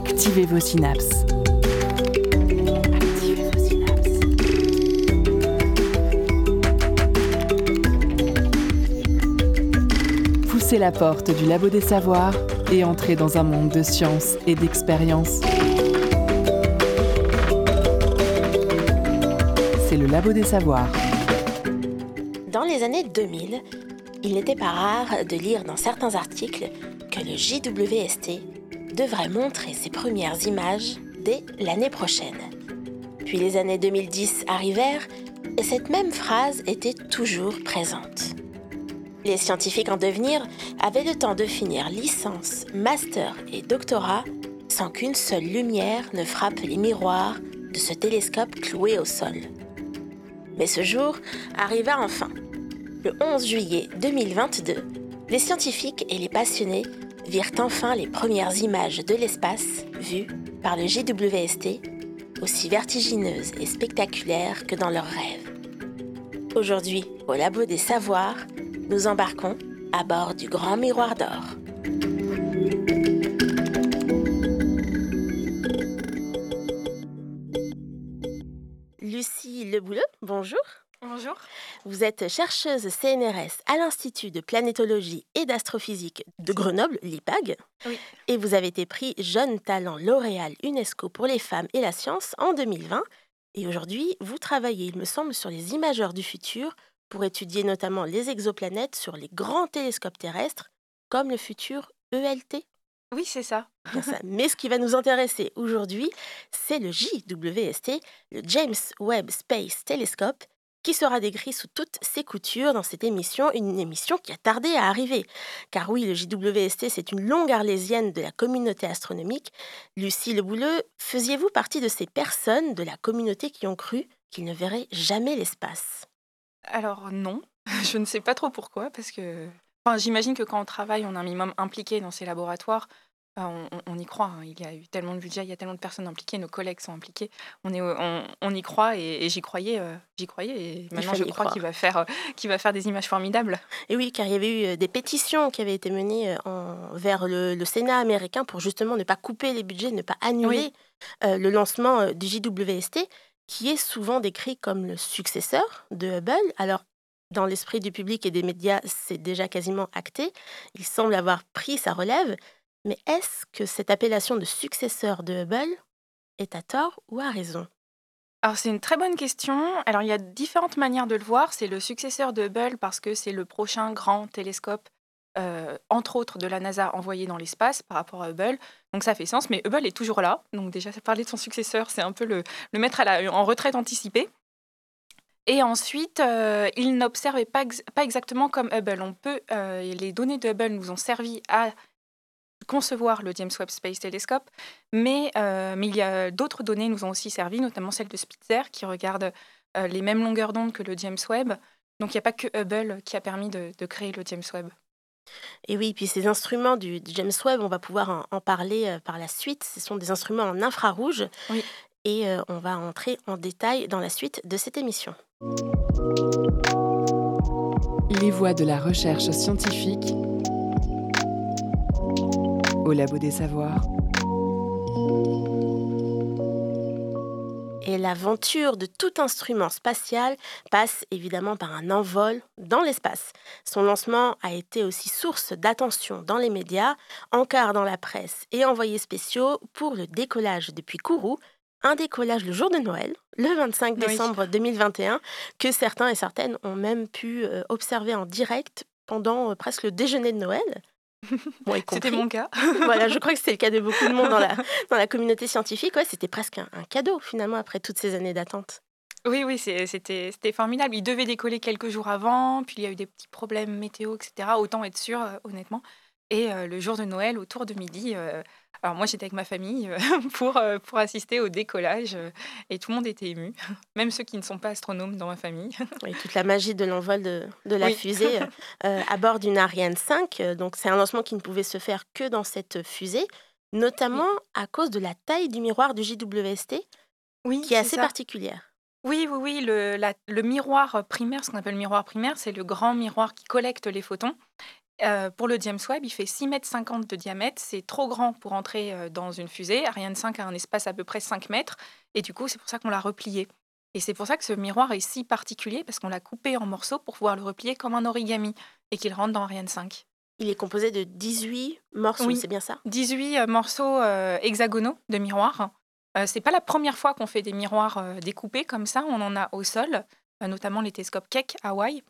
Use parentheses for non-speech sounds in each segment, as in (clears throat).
Activez vos synapses. Activez. Poussez la porte du labo des savoirs et entrez dans un monde de science et d'expérience. C'est le labo des savoirs. Dans les années 2000, il n'était pas rare de lire dans certains articles que le JWST devrait montrer ses premières images dès l'année prochaine. Puis les années 2010 arrivèrent et cette même phrase était toujours présente. Les scientifiques en devenir avaient le temps de finir licence, master et doctorat sans qu'une seule lumière ne frappe les miroirs de ce télescope cloué au sol. Mais ce jour arriva enfin. Le 11 juillet 2022, les scientifiques et les passionnés virent enfin les premières images de l'espace vues par le JWST, aussi vertigineuses et spectaculaires que dans leurs rêves. Aujourd'hui, au Labo des Savoirs, nous embarquons à bord du Grand Miroir d'Or. Lucie Lebouleux, bonjour. Bonjour. Vous êtes chercheuse CNRS à l'Institut de planétologie et d'astrophysique de Grenoble, l'IPAG. Oui. Et vous avez été pris Jeune Talent L'Oréal UNESCO pour les femmes et la science en 2020. Et aujourd'hui, vous travaillez, il me semble, sur les imageurs du futur pour étudier notamment les exoplanètes sur les grands télescopes terrestres, comme le futur ELT. Oui, c'est ça. Ça. Mais ce qui va nous intéresser aujourd'hui, c'est le JWST, le James Webb Space Telescope, qui sera décrit sous toutes ses coutures dans cette émission, une émission qui a tardé à arriver. Car oui, le JWST, c'est une longue arlésienne de la communauté astronomique. Lucie Lebouleux, faisiez-vous partie de ces personnes de la communauté qui ont cru qu'ils ne verraient jamais l'espace? Alors non, (laughs) je ne sais pas trop pourquoi, parce que j'imagine que quand on travaille, on est un minimum impliqué dans ces laboratoires. Euh, on, y croit, hein. il y a eu tellement de budget, il y a tellement de personnes impliquées, nos collègues sont impliqués. On, est, on, on y croit et, et j'y croyais, euh, j'y croyais et maintenant je crois qu'il va faire, euh, qu'il va faire des images formidables. Et oui, car il y avait eu euh, des pétitions qui avaient été menées en- vers le, le Sénat américain pour justement ne pas couper les budgets, ne pas annuler euh, le lancement du JWST, qui est souvent décrit comme le successeur de Hubble. Alors, dans l'esprit du public et des médias, c'est déjà quasiment acté. Il semble avoir pris sa relève. Mais est-ce que cette appellation de successeur de Hubble est à tort ou à raison? Alors c'est une très bonne question. Alors il y a différentes manières de le voir. C'est le successeur de Hubble parce que c'est le prochain grand télescope, euh, entre autres de la NASA, envoyé dans l'espace par rapport à Hubble. Donc ça fait sens, mais Hubble est toujours là. Donc déjà parler de son successeur, c'est un peu le, mettre en retraite anticipée. Et ensuite, euh, il n'observait pas exactement comme Hubble. On peut, euh, les données de Hubble nous ont servi à concevoir le James Webb Space Telescope, mais, euh, mais il y a d'autres données nous ont aussi servi, notamment celle de Spitzer qui regarde euh, les mêmes longueurs d'onde que le James Webb. Donc il n'y a pas que Hubble qui a permis de, de créer le James Webb. Et oui, puis ces instruments du, James Webb, on va pouvoir en, en parler euh, par la suite. Ce sont des instruments en infrarouge. Oui. Et euh, on va entrer en détail dans la suite de cette émission. Les voies de la recherche scientifique au labo des savoirs. Et l'aventure de tout instrument spatial passe évidemment par un envol dans l'espace. Son lancement a été aussi source d'attention dans les médias, encart dans la presse et envoyés spéciaux pour le décollage depuis Kourou, un décollage le jour de Noël, le 25 Oui. décembre 2021, que certains et certaines ont même pu euh, observer en direct pendant euh, presque le déjeuner de Noël. (laughs) C'était mon cas. (laughs) voilà, je crois que c'était le cas de beaucoup de monde dans la, (laughs) dans la communauté scientifique. Ouais, c'était presque un, un cadeau finalement après toutes ces années d'attente. Oui, oui, c'était formidable. Il devait décoller quelques jours avant, puis il y a eu des petits problèmes météo, etc. Autant être sûr, euh, honnêtement. Et euh, le jour de Noël, autour de midi, euh, alors moi j'étais avec ma famille euh, (laughs) pour, euh, pour assister au décollage euh, et tout le monde était ému, (laughs) même ceux qui ne sont pas astronomes dans ma famille. (laughs) Et toute la magie de l'envol de, de la Oui. fusée euh, à bord d'une Ariane 5. Euh, Donc c'est un lancement qui ne pouvait se faire que dans cette fusée, notamment à cause de la taille du miroir du JWST, Oui, qui est assez ça. particulière. Oui, oui, oui. Le, la- le miroir primaire, ce qu'on appelle le miroir primaire, c'est le grand miroir qui collecte les photons. Euh, pour le James Webb, il fait 6,50 mètres de diamètre. C'est trop grand pour entrer euh, dans une fusée. Ariane 5 a un espace à peu près 5 mètres. Et du coup, c'est pour ça qu'on l'a replié. Et c'est pour ça que ce miroir est si particulier, parce qu'on l'a coupé en morceaux pour pouvoir le replier comme un origami et qu'il rentre dans Ariane 5. Il est composé de 18 morceaux, c'est bien ça? 18 euh, morceaux hexagonaux de miroirs. c'est pas la première fois qu'on fait des miroirs découpés comme ça. On en a au sol, notamment les télescopes Keck Hawaï.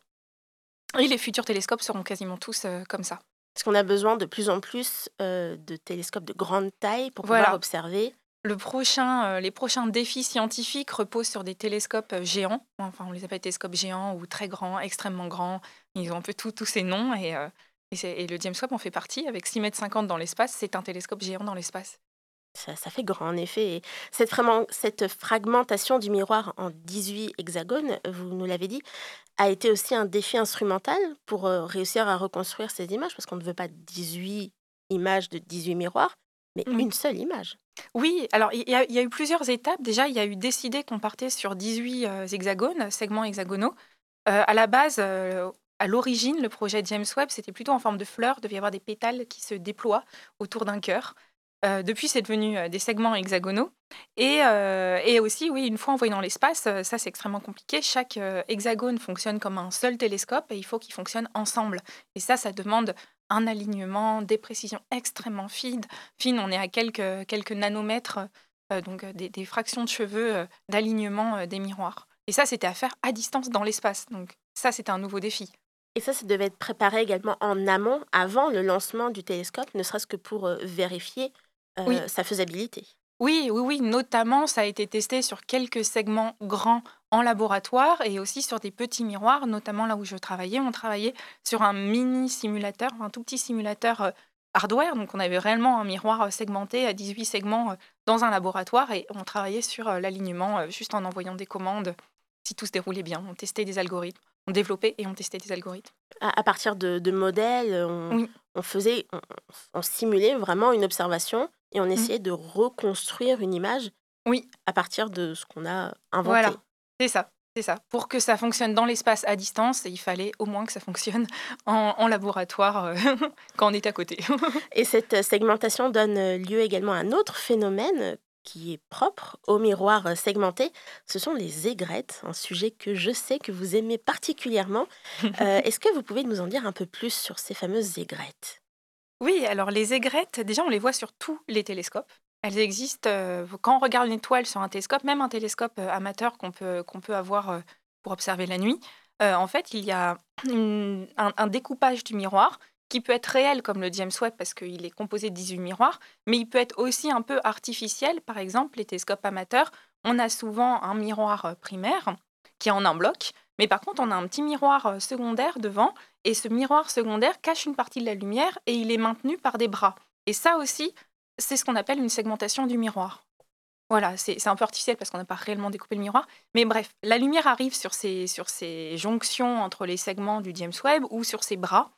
Et les futurs télescopes seront quasiment tous euh, comme ça. Est-ce qu'on a besoin de plus en plus euh, de télescopes de grande taille pour pouvoir observer le prochain, euh, les prochains défis scientifiques reposent sur des télescopes géants. Enfin, on les appelle télescopes géants ou très grands, extrêmement grands. Ils ont un peu tous ces noms. Et, et, le James Webb en fait partie. Avec 6,50 mètres dans l'espace, c'est un télescope géant dans l'espace. Ça, fait grand, en effet. cette, vraiment, cette fragmentation du miroir en 18 hexagones, vous nous l'avez dit, a été aussi un défi instrumental pour euh, réussir à reconstruire ces images, parce qu'on ne veut pas 18 images de 18 miroirs, mais une seule image. Oui, alors il y, a eu plusieurs étapes. Déjà, il y a eu décidé qu'on partait sur 18 euh, hexagones, segments hexagonaux. Euh, à la base, à l'origine, le projet James Webb, c'était plutôt en forme de fleurs. Il devait y avoir des pétales qui se déploient autour d'un cœur. Euh, depuis, c'est devenu euh, des segments hexagonaux. Et, euh, et, aussi, oui, une fois envoyé dans l'espace, ça c'est extrêmement compliqué. Chaque hexagone fonctionne comme un seul télescope et il faut qu'ils fonctionnent ensemble. Et ça, ça demande un alignement, des précisions extrêmement fines. fines on est à quelques, quelques nanomètres, donc des, des, fractions de cheveux d'alignement des miroirs. Et ça, c'était à faire à distance dans l'espace. Donc ça, c'était un nouveau défi. Et ça, ça devait être préparé également en amont, avant le lancement du télescope, ne serait-ce que pour vérifier euh, sa faisabilité. Oui, oui, oui. Notamment, ça a été testé sur quelques segments grands en laboratoire et aussi sur des petits miroirs, notamment là où je travaillais. On travaillait sur un mini simulateur, un tout petit simulateur hardware. Donc, on avait réellement un miroir segmenté à 18 segments dans un laboratoire et on travaillait sur l'alignement juste en envoyant des commandes si tout se déroulait bien. On testait des algorithmes on développait et on testait des algorithmes. À, partir de, modèles, on, faisait, on, simulait vraiment une observation et on mmh. essayait de reconstruire une image oui. à partir de ce qu'on a inventé. Voilà, c'est ça. C'est ça. Pour que ça fonctionne dans l'espace à distance, il fallait au moins que ça fonctionne (laughs) en, laboratoire euh, (laughs) quand on est à côté. (laughs) et cette segmentation donne lieu également à un autre phénomène qui est propre au miroir segmenté, ce sont les aigrettes, un sujet que je sais que vous aimez particulièrement. Euh, est-ce que vous pouvez nous en dire un peu plus sur ces fameuses aigrettes? Oui, alors les aigrettes, déjà on les voit sur tous les télescopes. Elles existent euh, quand on regarde une étoile sur un télescope, même un télescope euh, amateur qu'on peut, peut avoir pour observer la nuit. en fait, il y a (clears throat) un découpage du miroir qui peut être réel comme le James Webb parce qu'il est composé de 18 miroirs, mais il peut être aussi un peu artificiel. Par exemple, les télescopes amateurs, on a souvent un miroir euh, primaire qui est en un bloc, mais par contre, on a un petit miroir euh, secondaire devant, et ce miroir secondaire cache une partie de la lumière et il est maintenu par des bras. Et ça aussi, c'est ce qu'on appelle une segmentation du miroir. Voilà, c'est un peu artificiel parce qu'on n'a pas réellement découpé le miroir. Mais bref, la lumière arrive sur ces, sur ces jonctions entre les segments du James Webb ou sur ces bras.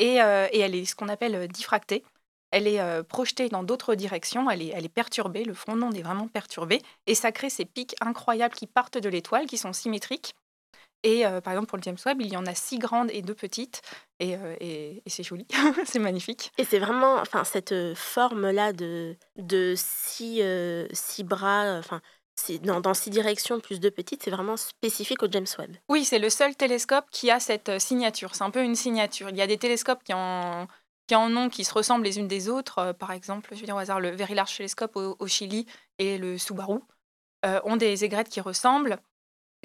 Euh, et, elle est ce qu'on appelle euh, diffractée. Elle est euh, projetée dans d'autres directions, elle est, elle est perturbée, le front est vraiment perturbé, et ça crée ces pics incroyables qui partent de l'étoile, qui sont symétriques. Et par exemple, pour le James Webb, il y en a six grandes et deux petites. Et, et, c'est joli, (laughs) c'est magnifique. Et c'est vraiment enfin, cette forme-là de, de six, six bras, enfin, dans, dans six directions plus deux petites, c'est vraiment spécifique au James Webb. Oui, c'est le seul télescope qui a cette euh, signature. C'est un peu une signature. Il y a des télescopes qui en, qui en ont, qui se ressemblent les unes des autres. Euh, par exemple, je vais dire au hasard, le Very Large Telescope au, Chili et le Subaru euh, ont des aigrettes qui ressemblent,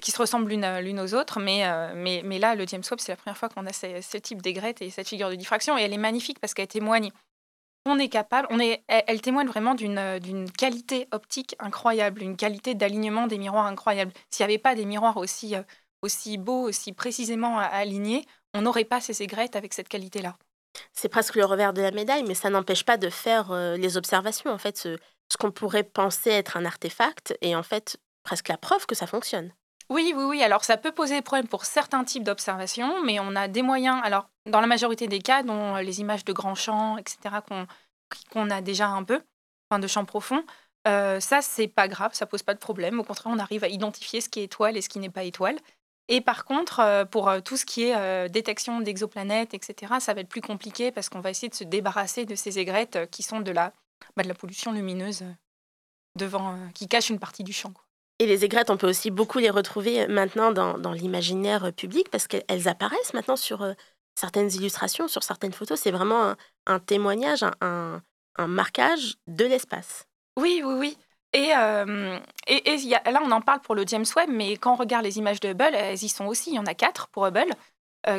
qui se ressemblent l'une aux autres. Mais, mais, mais là, le James Webb, c'est la première fois qu'on a ce, type d'aigrettes et cette figure de diffraction. Et elle est magnifique parce qu'elle témoigne on est capable, on est, elle, témoigne vraiment euh, d'une qualité optique incroyable, une qualité d'alignement des miroirs incroyable. S'il n'y avait pas des miroirs aussi, euh, aussi beaux, aussi précisément alignés, on n'aurait pas ces aigrettes avec cette qualité-là. C'est presque le revers de la médaille, mais ça n'empêche pas de faire euh, les observations. En fait, ce, ce qu'on pourrait penser être un artefact est en fait presque la preuve que ça fonctionne. Oui, oui, oui. Alors, ça peut poser des problèmes pour certains types d'observations, mais on a des moyens. Alors, dans la majorité des cas, dont les images de grands champs, etc., qu'on a déjà un peu, enfin de champs profonds, euh, ça, c'est pas grave, ça pose pas de problème. Au contraire, on arrive à identifier ce qui est étoile et ce qui n'est pas étoile. Et par contre, pour tout ce qui est détection d'exoplanètes, etc., ça va être plus compliqué parce qu'on va essayer de se débarrasser de ces aigrettes qui sont de la, bah, de la pollution lumineuse devant, qui cache une partie du champ. Et les aigrettes, on peut aussi beaucoup les retrouver maintenant dans, dans l'imaginaire public parce qu'elles apparaissent maintenant sur certaines illustrations, sur certaines photos. C'est vraiment un, témoignage, un, un, marquage de l'espace. Oui, oui, oui. Et, et, y a, là, on en parle pour le James Webb, mais quand on regarde les images de Hubble, elles y sont aussi. Il y en a quatre pour Hubble.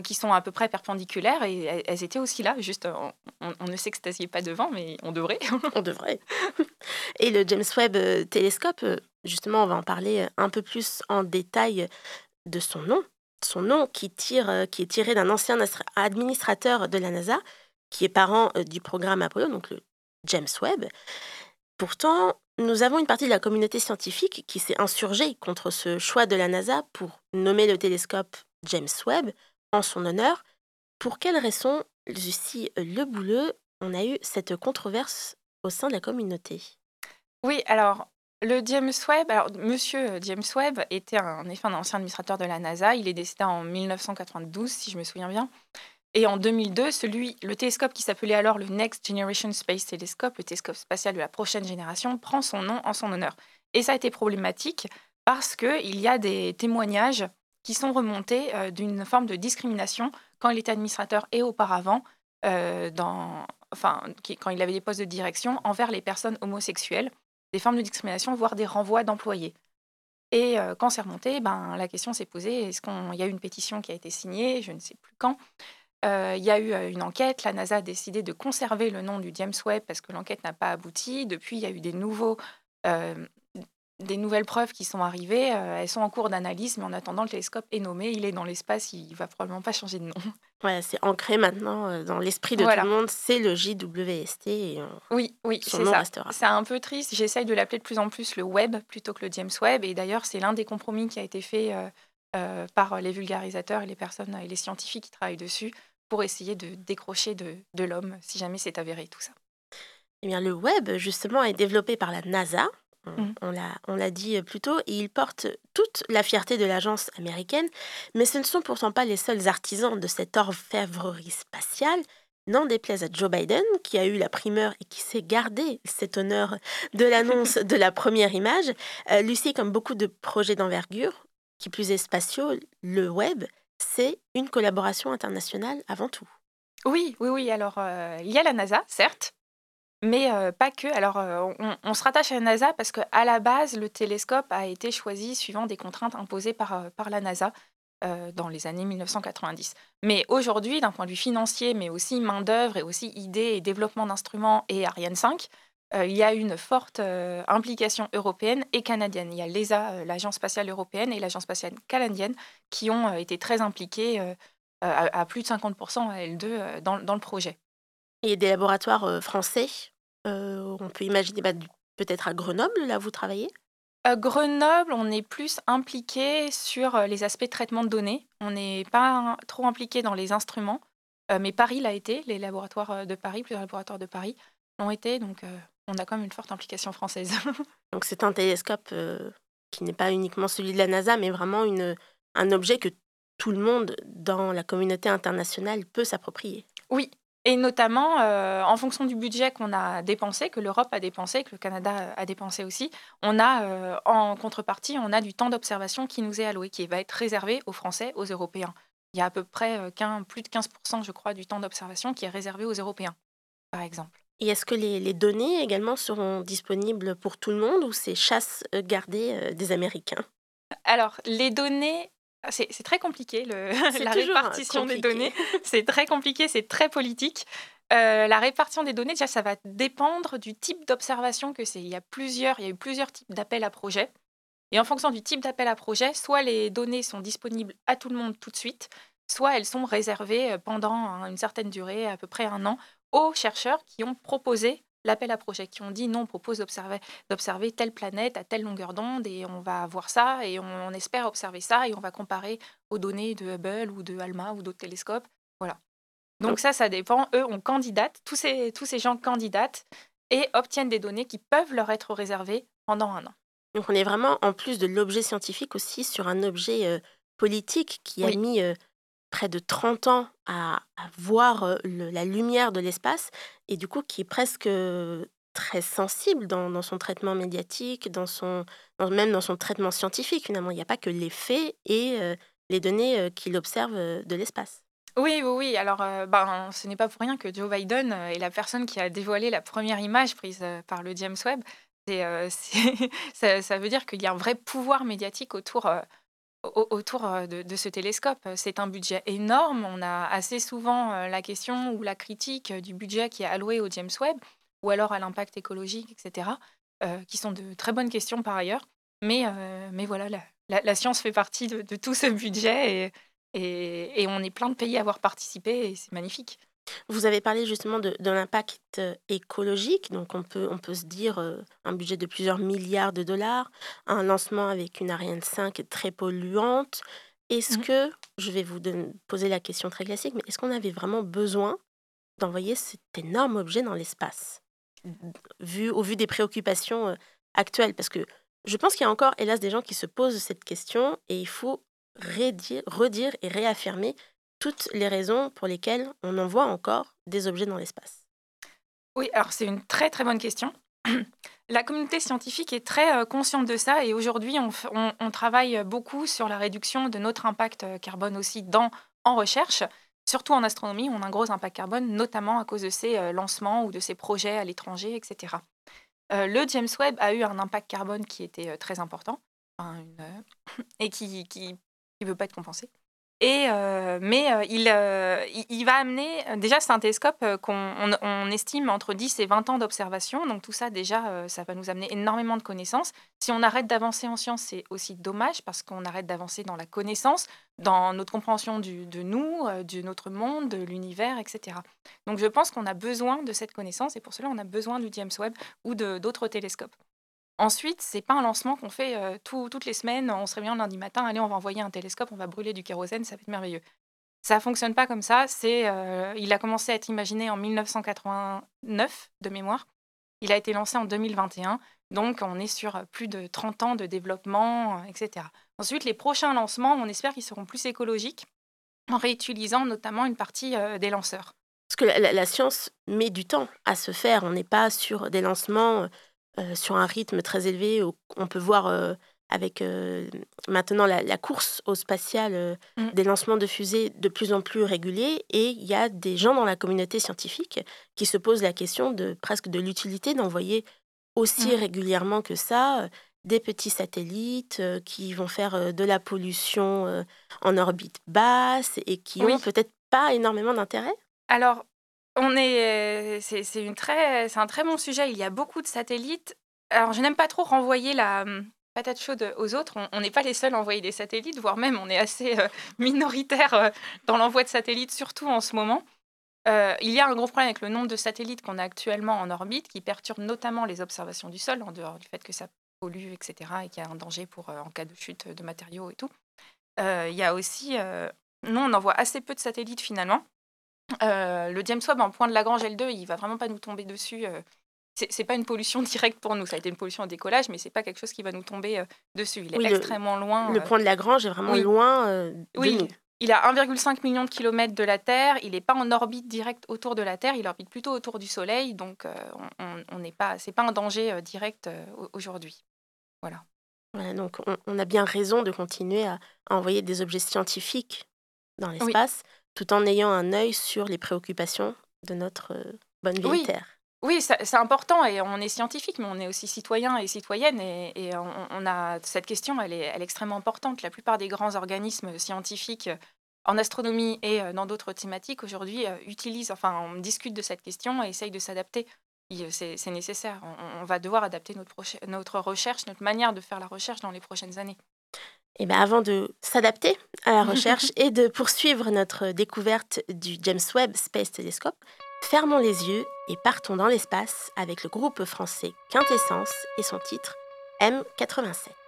qui sont à peu près perpendiculaires et elles étaient aussi là. Juste, on, on ne s'extasiait pas devant, mais on devrait. on devrait. (laughs) Et le James Webb télescope, justement, on va en parler un peu plus en détail de son nom. Son nom qui, tire, qui est tiré d'un ancien administrateur de la NASA, qui est parent du programme Apollo, donc le James Webb. Pourtant, nous avons une partie de la communauté scientifique qui s'est insurgée contre ce choix de la NASA pour nommer le télescope James Webb en son honneur. Pour quelles raisons, Lucie Le Bouleux, on a eu cette controverse au sein de la communauté? Oui, alors le James Webb, alors Monsieur James Webb était en effet un ancien administrateur de la NASA. Il est décédé en 1992, si je me souviens bien. Et en 2002, celui, le télescope qui s'appelait alors le Next Generation Space Telescope, le télescope spatial de la prochaine génération, prend son nom en son honneur. Et ça a été problématique parce qu'il y a des témoignages qui sont remontés euh, d'une forme de discrimination quand il était administrateur et auparavant, euh, enfin, quand il avait des postes de direction, envers les personnes homosexuelles, des formes de discrimination, voire des renvois d'employés. Et euh, quand c'est remonté, ben, la question s'est posée, est-ce qu'il y a eu une pétition qui a été signée, je ne sais plus quand, euh, il y a eu euh, une enquête. La NASA a décidé de conserver le nom du James Webb parce que l'enquête n'a pas abouti. Depuis, il y a eu des, nouveaux, des nouvelles preuves qui sont arrivées. elles sont en cours d'analyse, mais en attendant, le télescope est nommé. Il est dans l'espace. Il va probablement pas changer de nom. Ouais, c'est ancré maintenant dans l'esprit de tout le monde. C'est le JWST. oui, oui, c'est ça. C'est un peu triste. J'essaye de l'appeler de plus en plus le Webb plutôt que le James Webb. Et d'ailleurs, c'est l'un des compromis qui a été fait. par les vulgarisateurs et les personnes et les scientifiques qui travaillent dessus pour essayer de décrocher de, de l'homme, si jamais c'est avéré tout ça. Eh bien, le web, justement, est développé par la NASA. Mmh. On l'a dit plus tôt, et il porte toute la fierté de l'agence américaine, mais ce ne sont pourtant pas les seuls artisans de cette orfèvrerie spatiale. N'en déplaise à Joe Biden, qui a eu la primeur et qui s'est gardé cet honneur de l'annonce (laughs) de la première image. Euh, Lucie, comme beaucoup de projets d'envergure, qui plus est spatiaux, le web c'est une collaboration internationale avant tout. Oui, oui, oui. Alors, euh, il y a la NASA, certes, mais euh, pas que. Alors, euh, on, se rattache à la NASA parce qu'à la base, le télescope a été choisi suivant des contraintes imposées par, par la NASA dans les années 1990. Mais aujourd'hui, d'un point de vue financier, mais aussi main-d'œuvre et aussi idées et développement d'instruments et Ariane 5, euh, il y a une forte euh, implication européenne et canadienne. Il y a l'ESA, euh, l'Agence spatiale européenne, et l'Agence spatiale canadienne qui ont été très impliquées à, plus de 50% à L2 dans, dans, le projet. Et des laboratoires français, on peut imaginer bah, peut-être à Grenoble, là vous travaillez? À Grenoble, on est plus impliqué sur les aspects de traitement de données. On n'est pas trop impliqué dans les instruments, mais Paris l'a été, les laboratoires de Paris, plusieurs laboratoires de Paris l'ont été, donc on a quand même une forte implication française. (laughs) Donc c'est un télescope euh, qui n'est pas uniquement celui de la NASA, mais vraiment une, un objet que tout le monde dans la communauté internationale peut s'approprier. Oui, et notamment euh, en fonction du budget qu'on a dépensé, que l'Europe a dépensé, que le Canada a dépensé aussi, on a euh, en contrepartie, on a du temps d'observation qui nous est alloué, qui va être réservé aux Français, aux Européens. Il y a à peu près plus de 15%, je crois, du temps d'observation qui est réservé aux Européens, par exemple. Et est-ce que les, données également seront disponibles pour tout le monde ou c'est chasse euh, gardée euh, des Américains? Alors, les données, c'est très compliqué, le, (laughs) la répartition des données. (laughs) C'est très compliqué, c'est très politique. Euh, la répartition des données, déjà, ça va dépendre du type d'observation que c'est. Il y a plusieurs, il y a eu plusieurs types d'appels à projets. Et en fonction du type d'appel à projet, soit les données sont disponibles à tout le monde tout de suite, soit elles sont réservées pendant une certaine durée, à peu près un an, aux chercheurs qui ont proposé l'appel à projet, qui ont dit non, on propose d'observer telle planète à telle longueur d'onde et on va voir ça et on, espère observer ça et on va comparer aux données de Hubble ou de ALMA ou d'autres télescopes. Voilà. Donc ça, ça dépend. Eux, on candidate, tous ces, tous ces gens candidatent et obtiennent des données qui peuvent leur être réservées pendant un an. Donc on est vraiment, en plus de l'objet scientifique, aussi sur un objet euh, politique qui a mis près de 30 ans à, voir la lumière de l'espace et du coup qui est presque très sensible dans, son traitement médiatique, dans son, même dans son traitement scientifique finalement. Il n'y a pas que les faits et les données qu'il observe de l'espace. Oui, oui, oui. Alors, ben, ce n'est pas pour rien que Joe Biden est la personne qui a dévoilé la première image prise par le James Webb. (laughs) ça, ça, veut dire qu'il y a un vrai pouvoir médiatique autour, autour de, ce télescope. C'est un budget énorme. On a assez souvent la question ou la critique du budget qui est alloué au James Webb ou alors à l'impact écologique, etc., qui sont de très bonnes questions par ailleurs. Mais, mais voilà, la, science fait partie de, tout ce budget et, et, on est plein de pays à avoir participé et c'est magnifique. Vous avez parlé justement de, l'impact écologique, donc on peut, on peut se dire un budget de plusieurs milliards de dollars, un lancement avec une Ariane 5 très polluante. Est-ce mmh. que, je vais vous poser la question très classique, mais est-ce qu'on avait vraiment besoin d'envoyer cet énorme objet dans l'espace, vu, au vu des préoccupations actuelles. Parce que je pense qu'il y a encore, hélas, des gens qui se posent cette question et il faut redire, redire et réaffirmer toutes les raisons pour lesquelles on envoie encore des objets dans l'espace Oui, alors c'est une très très bonne question. (clears throat) La communauté scientifique est très euh, consciente de ça et aujourd'hui on, travaille beaucoup sur la réduction de notre impact euh, carbone aussi dans, en recherche. Surtout en astronomie, on a un gros impact carbone, notamment à cause de ces euh, lancements ou de ces projets à l'étranger, etc. le James Webb a eu un impact carbone qui était très important (clears throat) et qui ne veut pas être compensé. Et, euh, mais euh, il, euh, il, va amener, déjà c'est un télescope qu'on on, estime entre 10 et 20 ans d'observation, donc tout ça déjà, ça va nous amener énormément de connaissances. Si on arrête d'avancer en science, c'est aussi dommage parce qu'on arrête d'avancer dans la connaissance, dans notre compréhension de nous, de notre monde, de l'univers, etc. Donc je pense qu'on a besoin de cette connaissance et pour cela on a besoin du James Webb ou d'autres télescopes. Ensuite, c'est pas un lancement qu'on fait toutes les semaines. On se réveille un lundi matin, allez, on va envoyer un télescope, on va brûler du kérosène, ça va être merveilleux. Ça fonctionne pas comme ça. C'est, il a commencé à être imaginé en 1989 de mémoire. Il a été lancé en 2021. Donc, on est sur plus de 30 ans de développement, etc. Ensuite, les prochains lancements, on espère qu'ils seront plus écologiques en réutilisant notamment une partie des lanceurs. Parce que la, science met du temps à se faire. On n'est pas sur des lancements euh, sur un rythme très élevé. On peut voir euh, avec euh, maintenant la, course au spatial mmh. des lancements de fusées de plus en plus réguliers et il y a des gens dans la communauté scientifique qui se posent la question de presque de l'utilité d'envoyer aussi mmh. régulièrement que ça des petits satellites qui vont faire de la pollution en orbite basse et qui ont peut-être pas énormément d'intérêt? Alors, on est, c'est une très, c'est un très bon sujet. Il y a beaucoup de satellites. Alors, je n'aime pas trop renvoyer la hum, patate chaude aux autres. On n'est pas les seuls à envoyer des satellites, voire même on est assez euh, (laughs) minoritaire euh, dans l'envoi de satellites, surtout en ce moment. Euh, il y a un gros problème avec le nombre de satellites qu'on a actuellement en orbite, qui perturbe notamment les observations du sol, en dehors du fait que ça pollue, etc., et qu'il y a un danger pour en cas de chute de matériaux et tout. il y a aussi, nous, on envoie assez peu de satellites finalement. Euh, le James Webb en point de Lagrange L2, il va vraiment pas nous tomber dessus. Euh, c'est pas une pollution (laughs) directe pour nous. Ça a été une pollution au décollage, mais c'est pas quelque chose qui va nous tomber euh, dessus. Il est extrêmement loin. Le point de Lagrange est vraiment loin de oui. nous. Il a 1,5 million de kilomètres de la Terre. Il n'est pas en orbite directe autour de la Terre. Il orbite plutôt autour du Soleil. Donc, on n'est pas, c'est pas un danger direct aujourd'hui. Voilà. voilà. donc, on, a bien raison de continuer à, envoyer des objets scientifiques dans l'espace tout en ayant un œil sur les préoccupations de notre euh, bonne vieille Terre. Oui, c'est important et on est scientifique, mais on est aussi citoyen et citoyenne et, on, a cette question, elle est, extrêmement importante. La plupart des grands organismes scientifiques en astronomie et euh, dans d'autres thématiques aujourd'hui euh, utilisent, enfin, on discute de cette question et essayent de s'adapter. C'est nécessaire. On, va devoir adapter notre, notre recherche, notre manière de faire la recherche dans les prochaines années. Et bien avant de s'adapter à la (laughs) recherche et de poursuivre notre découverte du James Webb Space Telescope, fermons les yeux et partons dans l'espace avec le groupe français Quintessence et son titre M87.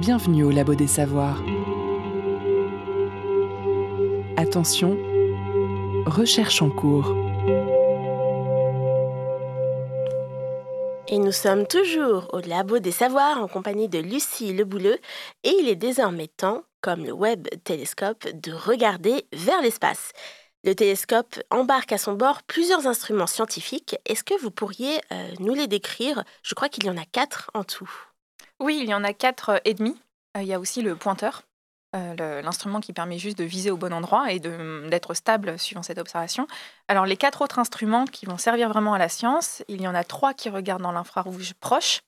Bienvenue au Labo des Savoirs. Attention, recherche en cours. Et nous sommes toujours au Labo des Savoirs en compagnie de Lucie Lebouleux et il est désormais temps, comme le Webb Télescope, de regarder vers l'espace. Le télescope embarque à son bord plusieurs instruments scientifiques. Est-ce que vous pourriez euh, nous les décrire? Je crois qu'il y en a quatre en tout. Oui, il y en a quatre et demi. Euh, il y a aussi le pointeur, euh, l'instrument qui permet juste de viser au bon endroit et d'être stable suivant cette observation. Alors les quatre autres instruments qui vont servir vraiment à la science, il y en a trois qui regardent dans l'infrarouge proche,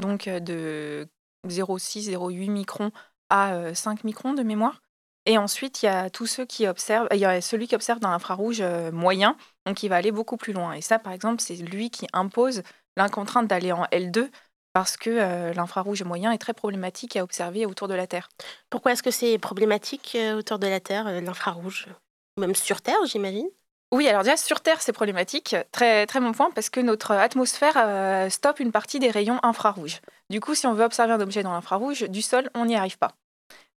donc de 0,6, 0,8 microns à 5 microns de mémoire. Et ensuite, il y a ceux qui observent, celui qui observe dans l'infrarouge euh, moyen, donc il va aller beaucoup plus loin. Et ça, par exemple, c'est lui qui impose l'incontrainte d'aller en L2 parce que euh, l'infrarouge moyen est très problématique à observer autour de la Terre. Pourquoi est-ce que c'est problématique autour de la Terre, l'infrarouge? Même sur Terre, j'imagine? Oui, alors déjà sur Terre, c'est problématique. Très, très bon point, parce que notre atmosphère stoppe une partie des rayons infrarouges. Du coup, si on veut observer un objet dans l'infrarouge, du sol, on n'y arrive pas.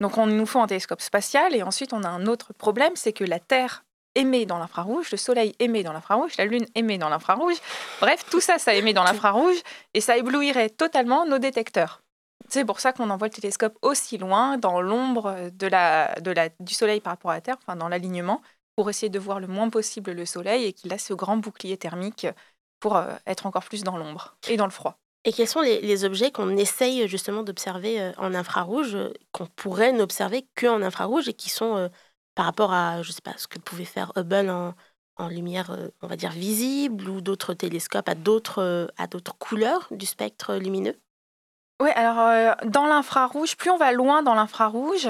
Donc on nous faut un télescope spatial et ensuite on a un autre problème, c'est que la Terre émet dans l'infrarouge, le Soleil émet dans l'infrarouge, la Lune émet dans l'infrarouge. Bref, tout ça, ça émet dans l'infrarouge et ça éblouirait totalement nos détecteurs. C'est pour ça qu'on envoie le télescope aussi loin dans l'ombre de la, de la, du Soleil par rapport à la Terre, enfin dans l'alignement, pour essayer de voir le moins possible le Soleil et qu'il a ce grand bouclier thermique pour euh, être encore plus dans l'ombre et dans le froid. Et quels sont les, objets qu'on essaye justement d'observer euh, en infrarouge, euh, qu'on pourrait n'observer qu'en infrarouge et qui sont par rapport à, je sais pas, ce que pouvait faire Hubble en, lumière, on va dire, visible ou d'autres télescopes à d'autres, à d'autres couleurs du spectre lumineux? Oui, alors dans l'infrarouge, plus on va loin dans l'infrarouge,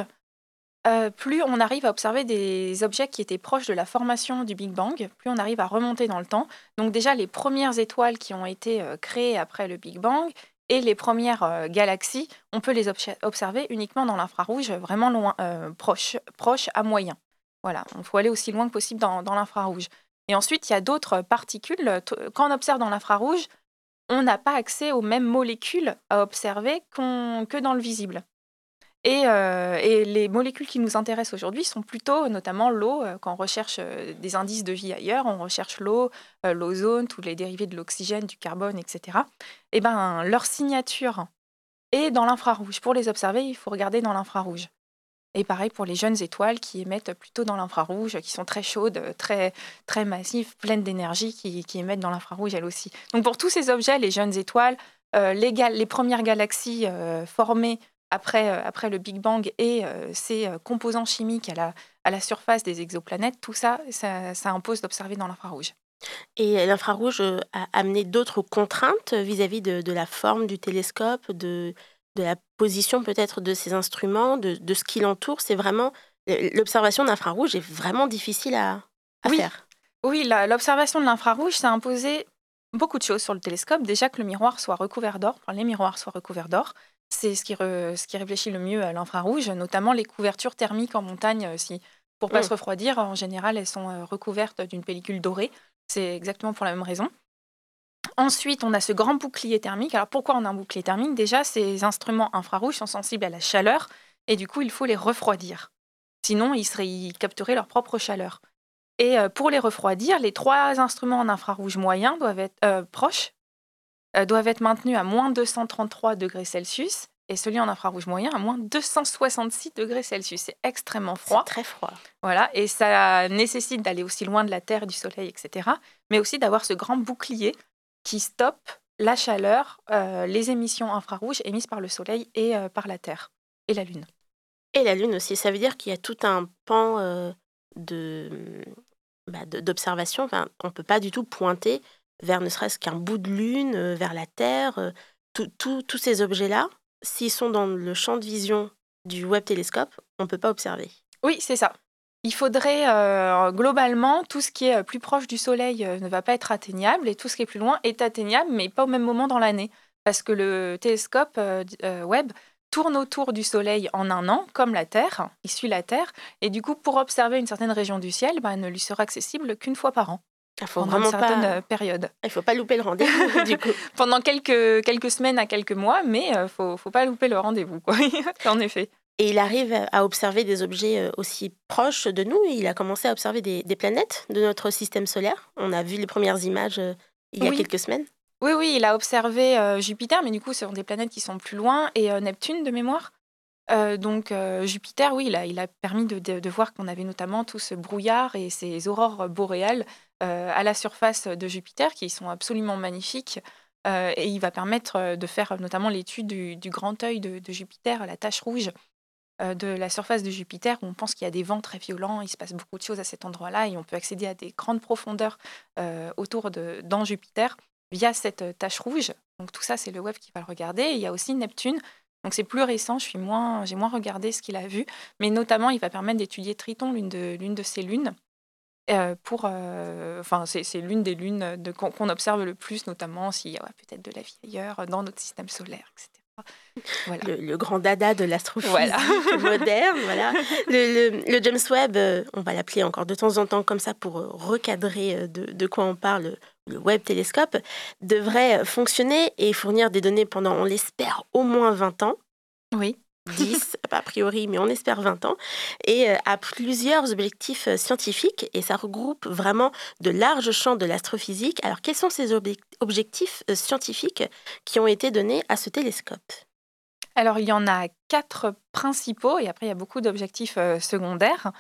euh, plus on arrive à observer des objets qui étaient proches de la formation du Big Bang, plus on arrive à remonter dans le temps. Donc déjà, les premières étoiles qui ont été euh, créées après le Big Bang et les premières euh, galaxies, on peut les observer uniquement dans l'infrarouge, vraiment loin, proche, proche à moyen. Voilà, il faut aller aussi loin que possible dans, l'infrarouge. Et ensuite, il y a d'autres particules. Quand on observe dans l'infrarouge, on n'a pas accès aux mêmes molécules à observer que dans le visible. Euh, et, les molécules qui nous intéressent aujourd'hui sont plutôt notamment l'eau. Euh, quand on recherche euh, des indices de vie ailleurs, on recherche l'eau, l'ozone, tous les dérivés de l'oxygène, du carbone, etc. Et ben leur signature est dans l'infrarouge. Pour les observer, il faut regarder dans l'infrarouge. Et pareil pour les jeunes étoiles qui émettent plutôt dans l'infrarouge, qui sont très chaudes, très, très massives, pleines d'énergie, qui, émettent dans l'infrarouge elles aussi. Donc pour tous ces objets, les jeunes étoiles, les, les, premières galaxies formées après, euh, après le Big Bang et euh, ces euh, composants chimiques à la, à la surface des exoplanètes, tout ça, ça, impose d'observer dans l'infrarouge. Et l'infrarouge a amené d'autres contraintes vis-à-vis de, la forme du télescope, de, de la position peut-être de ces instruments, de, de ce qui l'entoure? C'est vraiment l'observation d'infrarouge est vraiment difficile à, à oui. faire. Oui, l'observation de l'infrarouge, ça a imposé beaucoup de choses sur le télescope. Déjà que le miroir soit recouvert d'or, les miroirs soient recouverts d'or. C'est ce qui, ce qui réfléchit le mieux à l'infrarouge, notamment les couvertures thermiques en montagne. Euh, si, pour pas mmh. se refroidir, en général, elles sont euh, recouvertes d'une pellicule dorée. C'est exactement pour la même raison. Ensuite, on a ce grand bouclier thermique. Alors pourquoi on a un bouclier thermique? Déjà, ces instruments infrarouges sont sensibles à la chaleur et du coup, il faut les refroidir. Sinon, ils, seraient, ils capteraient leur propre chaleur. Et euh, pour les refroidir, les trois instruments en infrarouge moyen doivent être proches doivent être maintenus à moins 233 degrés Celsius et celui en infrarouge moyen à moins 266 degrés Celsius. C'est extrêmement froid. très froid. Voilà, et ça nécessite d'aller aussi loin de la Terre, du Soleil, etc. Mais aussi d'avoir ce grand bouclier qui stoppe la chaleur, euh, les émissions infrarouges émises par le Soleil et euh, par la Terre et la Lune. Et la Lune aussi. Ça veut dire qu'il y a tout un pan de bah, d'observation. Enfin, on ne peut pas du tout pointer vers ne serait-ce qu'un bout de lune, euh, vers la Terre, euh, tous ces objets-là, s'ils sont dans le champ de vision du Webb télescope, on ne peut pas observer. Oui, c'est ça. Il faudrait euh, globalement, tout ce qui est plus proche du Soleil ne va pas être atteignable et tout ce qui est plus loin est atteignable, mais pas au même moment dans l'année. Parce que le télescope Webb tourne autour du Soleil en un an, comme la Terre, il suit la Terre, et du coup, pour observer une certaine région du ciel, ben, ne lui sera accessible qu'une fois par an. Il faut pendant une certaine pas, euh, période. il faut pas louper le rendez-vous (laughs) du coup. Pendant quelques, quelques semaines à quelques mois, mais il faut, faut pas louper le rendez-vous, quoi. (laughs) en effet. Et il arrive à observer des objets euh, aussi proches de nous. Il a commencé à observer des, des planètes de notre système solaire. On a vu les premières images euh, il y a Oui. quelques semaines. Oui, oui, il a observé euh, Jupiter, mais du coup, ce sont des planètes qui sont plus loin, et euh, Neptune de mémoire? Donc Jupiter, oui, il a, il a permis de, voir qu'on avait notamment tout ce brouillard et ces aurores boréales à la surface de Jupiter qui sont absolument magnifiques. Et il va permettre de faire notamment l'étude du, grand œil de, Jupiter, la tache rouge de la surface de Jupiter, où on pense qu'il y a des vents très violents, il se passe beaucoup de choses à cet endroit-là, et on peut accéder à des grandes profondeurs autour de dans Jupiter via cette tache rouge. Donc tout ça, c'est le web qui va le regarder. Il y a aussi Neptune. Donc c'est plus récent, je moins, j'ai moins regardé ce qu'il a vu, mais notamment il va permettre d'étudier Triton, l'une de, l'une de ces lunes. euh, pour, euh, enfin, c'est, l'une des lunes qu'on, observe le plus, notamment s'il y a peut-être de la vie ailleurs dans notre système solaire, etc. Voilà. Le, le grand dada de l'astrophysique Voilà. (laughs) moderne. Voilà. Le, le- le James Webb, euh, on va l'appeler encore de temps en temps comme ça pour euh, recadrer euh, de, de quoi on parle, le Webb télescope, devrait fonctionner et fournir des données pendant, on l'espère, au moins 20 ans. Oui. 10 a priori, mais on espère 20 ans, et euh, à plusieurs objectifs euh, scientifiques, et ça regroupe vraiment de larges champs de l'astrophysique. Alors, quels sont ces obje- objectifs euh, scientifiques qui ont été donnés à ce télescope? Alors, il y en a quatre principaux et après, il y a beaucoup d'objectifs secondaires.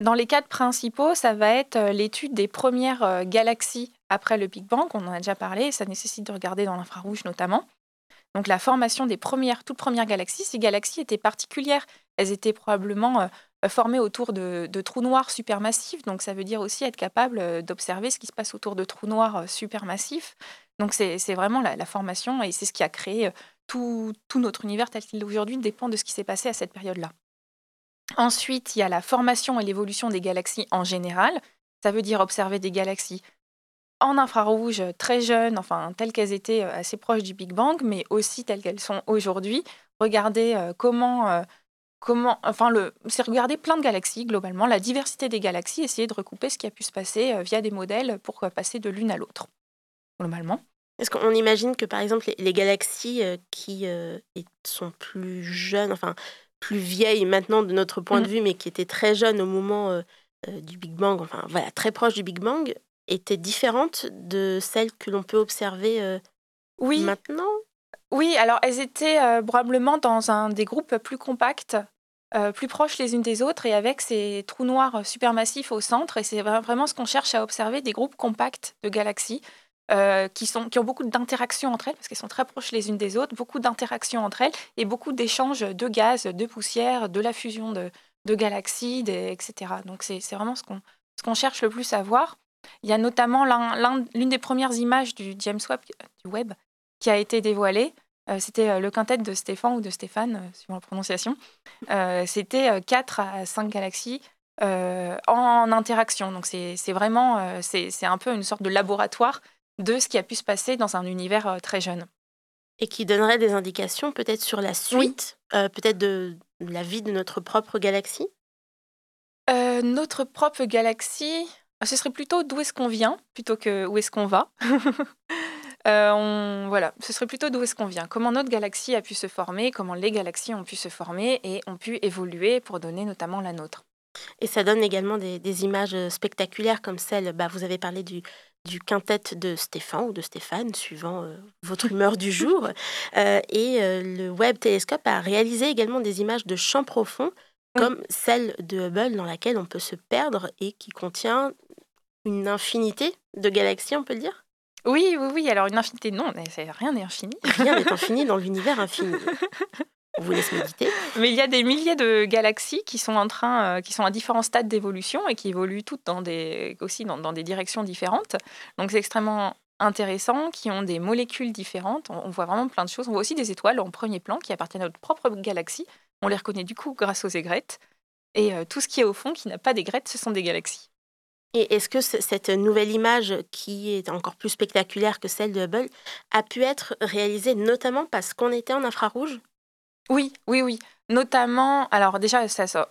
Dans les quatre principaux, ça va être l'étude des premières galaxies après le Big Bang, on en a déjà parlé, ça nécessite de regarder dans l'infrarouge notamment. Donc, la formation des premières, toutes premières galaxies, ces galaxies étaient particulières. Elles étaient probablement euh, formées autour de, trous noirs supermassifs, donc ça veut dire aussi être capable euh, d'observer ce qui se passe autour de trous noirs euh, supermassifs. Donc, c'est vraiment la, formation et c'est ce qui a créé euh, tout notre univers tel qu'il est aujourd'hui dépend de ce qui s'est passé à cette période-là. Ensuite, il y a la formation et l'évolution des galaxies en général. Ça veut dire observer des galaxies en infrarouge très jeunes, enfin telles qu'elles étaient euh, assez proches du Big Bang, mais aussi telles qu'elles sont aujourd'hui. Regarder euh, comment, euh, comment, enfin le, c'est regarder plein de galaxies globalement, la diversité des galaxies, essayer de recouper ce qui a pu se passer euh, via des modèles pour euh, passer de l'une à l'autre. Globalement. Est-ce qu'on imagine que, par exemple, les, les galaxies euh, qui euh, sont plus jeunes, enfin, plus vieilles maintenant de notre point de Mhm. vue, mais qui étaient très jeunes au moment euh, euh, du Big Bang, enfin, voilà, très proches du Big Bang, étaient différentes de celles que l'on peut observer euh, Oui, maintenant? Oui, alors elles étaient euh, probablement dans un des groupes plus compacts, euh, plus proches les unes des autres et avec ces trous noirs supermassifs au centre. Et c'est vra- vraiment ce qu'on cherche à observer, des groupes compacts de galaxies euh, qui, sont, qui ont beaucoup d'interactions entre elles, parce qu'elles sont très proches les unes des autres, beaucoup d'interactions entre elles et beaucoup d'échanges de gaz, de poussière, de la fusion de, de galaxies, des- etc. Donc c'est c'est vraiment ce qu'on ce qu'on cherche le plus à voir. Il y a notamment l'un- l'un- l'une des premières images du James Webb, du Webb qui a été dévoilée. Euh, C'était euh, le quintet de Stéphane ou de Stéphane, euh, suivant la prononciation. Euh, C'était 4 à 5 galaxies euh, en interaction. Donc c'est vraiment, euh, c'est un peu une sorte de laboratoire de ce qui a pu se passer dans un univers euh, très jeune. et qui donnerait des indications peut-être sur la suite, euh, peut-être de la vie de notre propre galaxie? Euh, notre propre galaxie, ce serait plutôt d'où est-ce qu'on vient plutôt que où est-ce qu'on va. (laughs) Euh, on- voilà, ce serait plutôt d'où est-ce qu'on vient, comment notre galaxie a pu se former, comment les galaxies ont pu se former et ont pu évoluer pour donner notamment la nôtre. Et ça donne également des, des images euh, spectaculaires comme celle, bah, vous avez parlé du, du quintet de Stéphane ou de Stéphane, suivant euh, votre (laughs) humeur du jour. Euh, et euh, le Webb Télescope a réalisé également des images de champs profonds, Oui. comme celle de Hubble, dans laquelle on peut se perdre et qui contient une infinité de galaxies, on peut le dire? Oui, oui, oui. Alors une infinité, non, rien n'est infini. Rien n'est (laughs) infini dans l'univers infini. On vous laisse méditer. Mais il y a des milliers de galaxies qui sont en train, euh, qui sont à différents stades d'évolution et qui évoluent toutes dans des, aussi dans, dans des directions différentes. Donc c'est extrêmement intéressant, qui ont des molécules différentes. On, on voit vraiment plein de choses. On voit aussi des étoiles en premier plan qui appartiennent à notre propre galaxie. On les reconnaît du coup grâce aux aigrettes. Et euh, tout ce qui est au fond, qui n'a pas d'aigrettes, ce sont des galaxies. Et est-ce que ce- cette nouvelle image, qui est encore plus spectaculaire que celle de Hubble, a pu être réalisée notamment parce qu'on était en infrarouge? Oui, oui, oui. Notamment, alors déjà,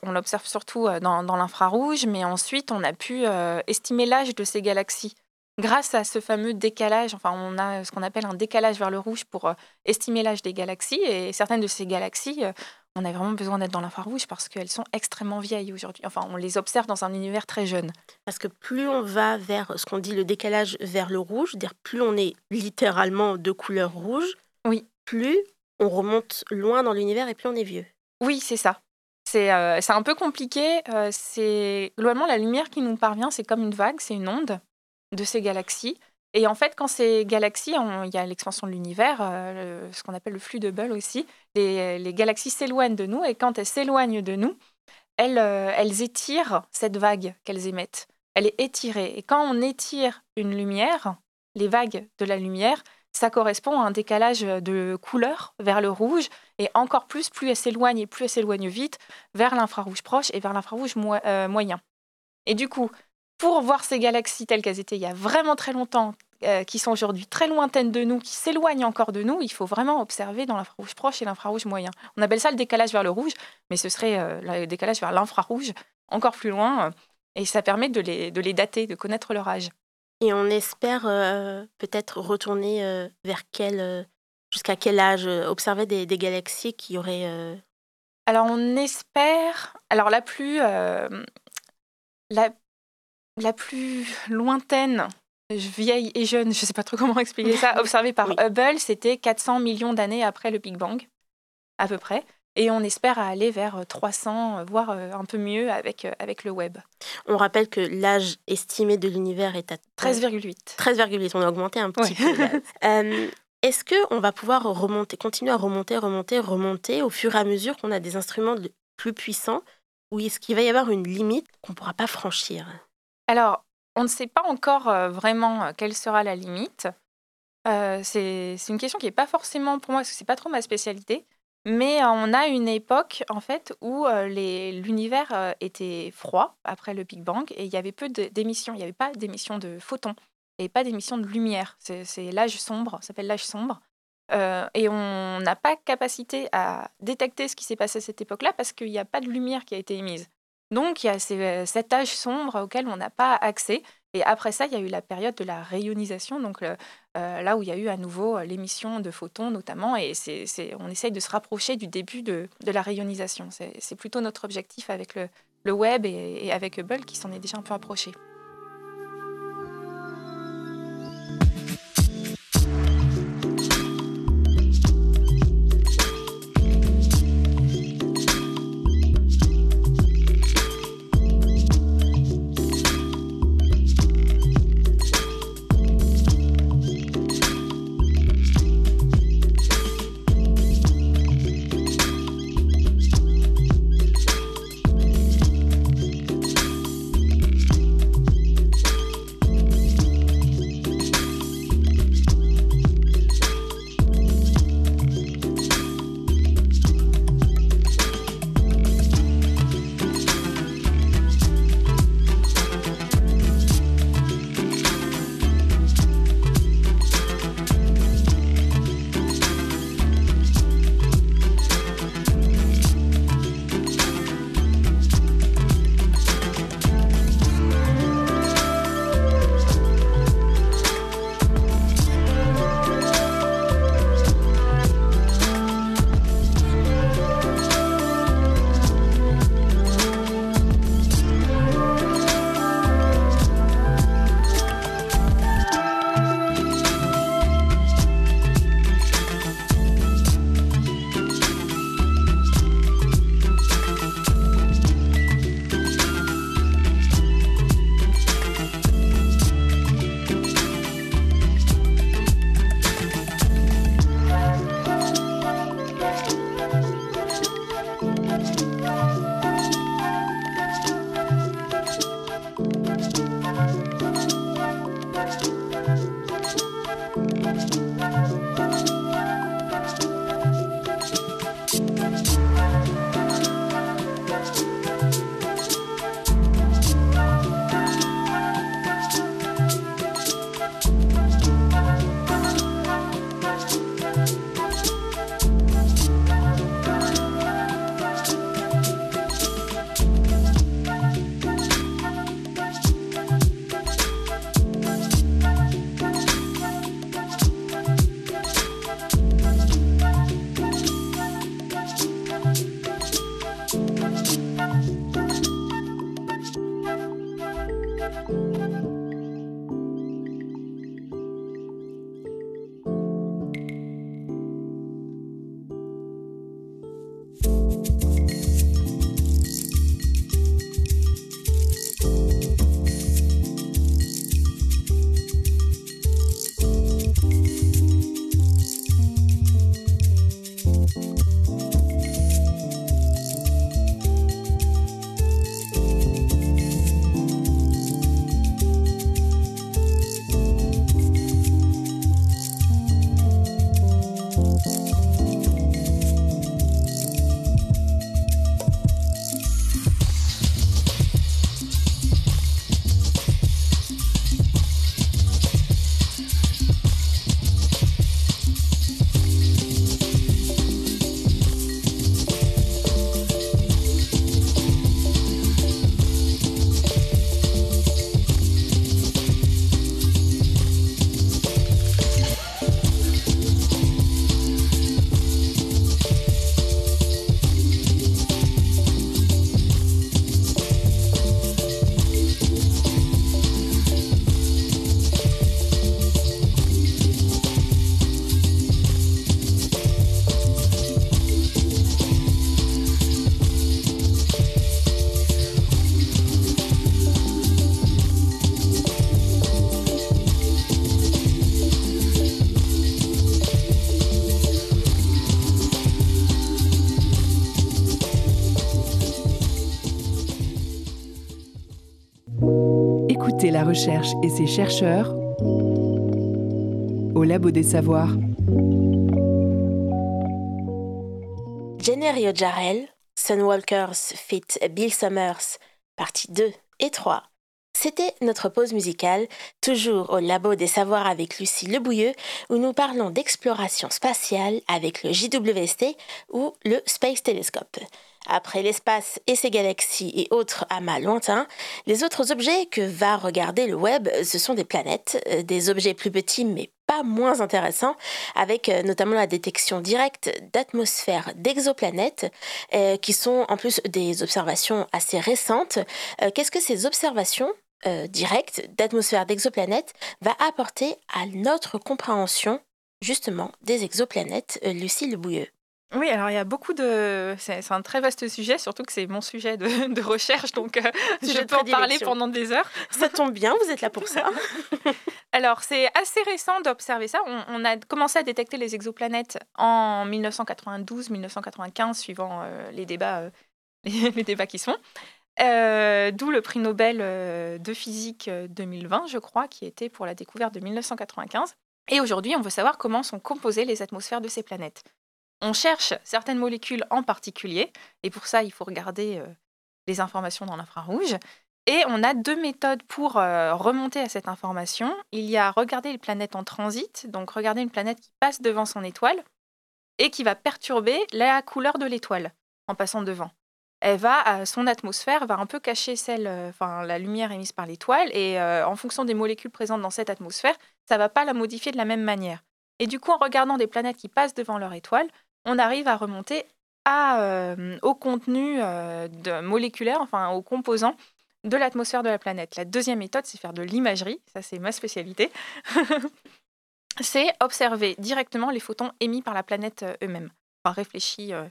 on l'observe surtout euh, dans, l'infrarouge, mais ensuite, on a pu euh, estimer l'âge de ces galaxies. grâce à ce fameux décalage, enfin on a ce qu'on appelle un décalage vers le rouge pour estimer l'âge des galaxies, et certaines de ces galaxies, on a vraiment besoin d'être dans l'infrarouge parce qu'elles sont extrêmement vieilles aujourd'hui. Enfin, on les observe dans un univers très jeune. Parce que plus on va vers ce qu'on dit le décalage vers le rouge, dire plus on est littéralement de couleur rouge, oui. plus on remonte loin dans l'univers et plus on est vieux. Oui, c'est ça. C'est euh, un peu compliqué. Euh, c'est globalement la lumière qui nous parvient, c'est comme une vague, c'est une onde de ces galaxies. Et en fait, quand ces galaxies, il y a l'expansion de l'univers, euh, ce qu'on appelle le flux de Hubble aussi, les, galaxies s'éloignent de nous, et quand elles s'éloignent de nous, elles, euh, elles étirent cette vague qu'elles émettent. Elle est étirée. Et quand on étire une lumière, les vagues de la lumière, ça correspond à un décalage de couleur vers le rouge, et encore plus, plus elle s'éloigne et plus elle s'éloigne vite, vers l'infrarouge proche et vers l'infrarouge euh, moyen. Et du coup, pour voir ces galaxies telles qu'elles étaient il y a vraiment très longtemps, euh, qui sont aujourd'hui très lointaines de nous, qui s'éloignent encore de nous, il faut vraiment observer dans l'infrarouge proche et l'infrarouge moyen. On appelle ça le décalage vers le rouge, mais ce serait euh, le décalage vers l'infrarouge, encore plus loin, euh, et ça permet de les, de les dater, de connaître leur âge. Et on espère peut-être retourner vers quel, jusqu'à quel âge, observer des, des galaxies qui auraient... Alors on espère, alors la plus, la la plus lointaine, vieille et jeune, je ne sais pas trop comment (laughs) expliquer ça, (laughs) observée par Hubble, c'était 400 millions d'années après le Big Bang, à peu près. Et on espère aller vers 300, voire euh, un peu mieux avec, euh, avec le web. On rappelle que l'âge estimé de l'univers est à 13,8. 13,8, on a augmenté un petit peu. (laughs) Euh, est-ce qu'on va pouvoir remonter, continuer à remonter, remonter, remonter au fur et à mesure qu'on a des instruments plus puissants Ou est-ce qu'il va y avoir une limite qu'on ne pourra pas franchir? Alors, on ne sait pas encore euh, vraiment euh, quelle sera la limite. Euh, c'est une question qui n'est pas forcément pour moi, parce que c'est pas trop ma spécialité. Mais on a une époque en fait où l'univers était froid après le Big Bang et il y avait peu d'émissions. Il n'y avait pas d'émissions de photons et pas d'émissions de lumière. C'est l'âge sombre, ça s'appelle l'âge sombre. et on n'a pas capacité à détecter ce qui s'est passé à cette époque-là parce qu'il n'y a pas de lumière qui a été émise. Donc il y a euh, cet âge sombre auquel on n'a pas accès. Et après ça, il y a eu la période de la rayonisation, donc euh, là où il y a eu à nouveau euh, l'émission de photons notamment, et c'est, on essaye de se rapprocher du début de, la rayonisation. C'est, plutôt notre objectif avec le, web et, et avec Hubble qui s'en est déjà un peu approché. Recherche et ses chercheurs au Labo des Savoirs. Jenny Jarrell, Sunwalkers fit Bill Summers, partie 2 et 3. C'était notre pause musicale, toujours au Labo des Savoirs avec Lucie Lebouilleux, où nous parlons d'exploration spatiale avec le JWST ou le Space Telescope. Après l'espace et ses galaxies et autres amas lointains, les autres objets que va regarder le web, ce sont des planètes, euh, des objets plus petits mais pas moins intéressants, avec euh, notamment la détection directe d'atmosphères d'exoplanètes, euh, qui sont en plus des observations assez récentes. Qu'est-ce que ces observations directes d'atmosphères d'exoplanètes va apporter à notre compréhension justement des exoplanètes, Lucie Le Bouilleux? Oui, alors il y a beaucoup de. C'est un très vaste sujet, surtout que c'est mon sujet de, (laughs) de recherche, donc euh, je peux en parler pendant des heures. Ça tombe bien, vous êtes là pour ça. (laughs) alors c'est assez récent d'observer ça. On, a commencé à détecter les exoplanètes en 1992-1995, suivant euh, les, débats, euh, (laughs) les, débats qui sont. D'où le prix Nobel de physique 2020, je crois, qui était pour la découverte de 1995. Et aujourd'hui, on veut savoir comment sont composées les atmosphères de ces planètes. On cherche certaines molécules en particulier, et pour ça, il faut regarder euh, les informations dans l'infrarouge. Et on a deux méthodes pour euh, remonter à cette information. Il y a regarder les planètes en transit, donc regarder une planète qui passe devant son étoile et qui va perturber la couleur de l'étoile en passant devant. Elle va, son atmosphère va un peu cacher celle, euh, la lumière émise par l'étoile, et en fonction des molécules présentes dans cette atmosphère, ça va pas la modifier de la même manière. Et du coup, en regardant des planètes qui passent devant leur étoile, on arrive à remonter euh, au contenu euh, moléculaire, enfin aux composants de l'atmosphère de la planète. La deuxième méthode, c'est faire de l'imagerie, ça c'est ma spécialité. (laughs) c'est observer directement les photons émis par la planète euh, eux-mêmes. Enfin, réfléchir.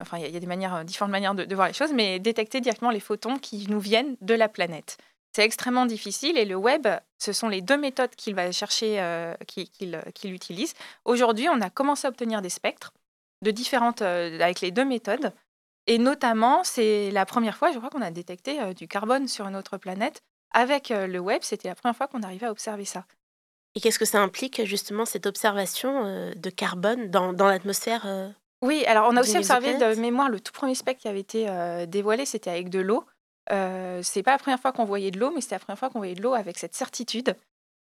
Enfin, il y, a des manières, différentes manières de, voir les choses, mais détecter directement les photons qui nous viennent de la planète. C'est extrêmement difficile et le web, ce sont les deux méthodes qu'il va chercher, euh, qu'il utilise. Aujourd'hui, on a commencé à obtenir des spectres de différentes, euh, avec les deux méthodes. Et notamment, c'est la première fois, je crois, qu'on a détecté euh, du carbone sur une autre planète. Avec le web, c'était la première fois qu'on arrivait à observer ça. Et qu'est-ce que ça implique, justement, cette observation de carbone dans, dans l'atmosphère Oui, alors on a aussi observé de mémoire le tout premier spectre qui avait été dévoilé, c'était avec de l'eau. Euh, c'est pas la première fois qu'on voyait de l'eau, mais c'était la première fois qu'on voyait de l'eau avec cette certitude.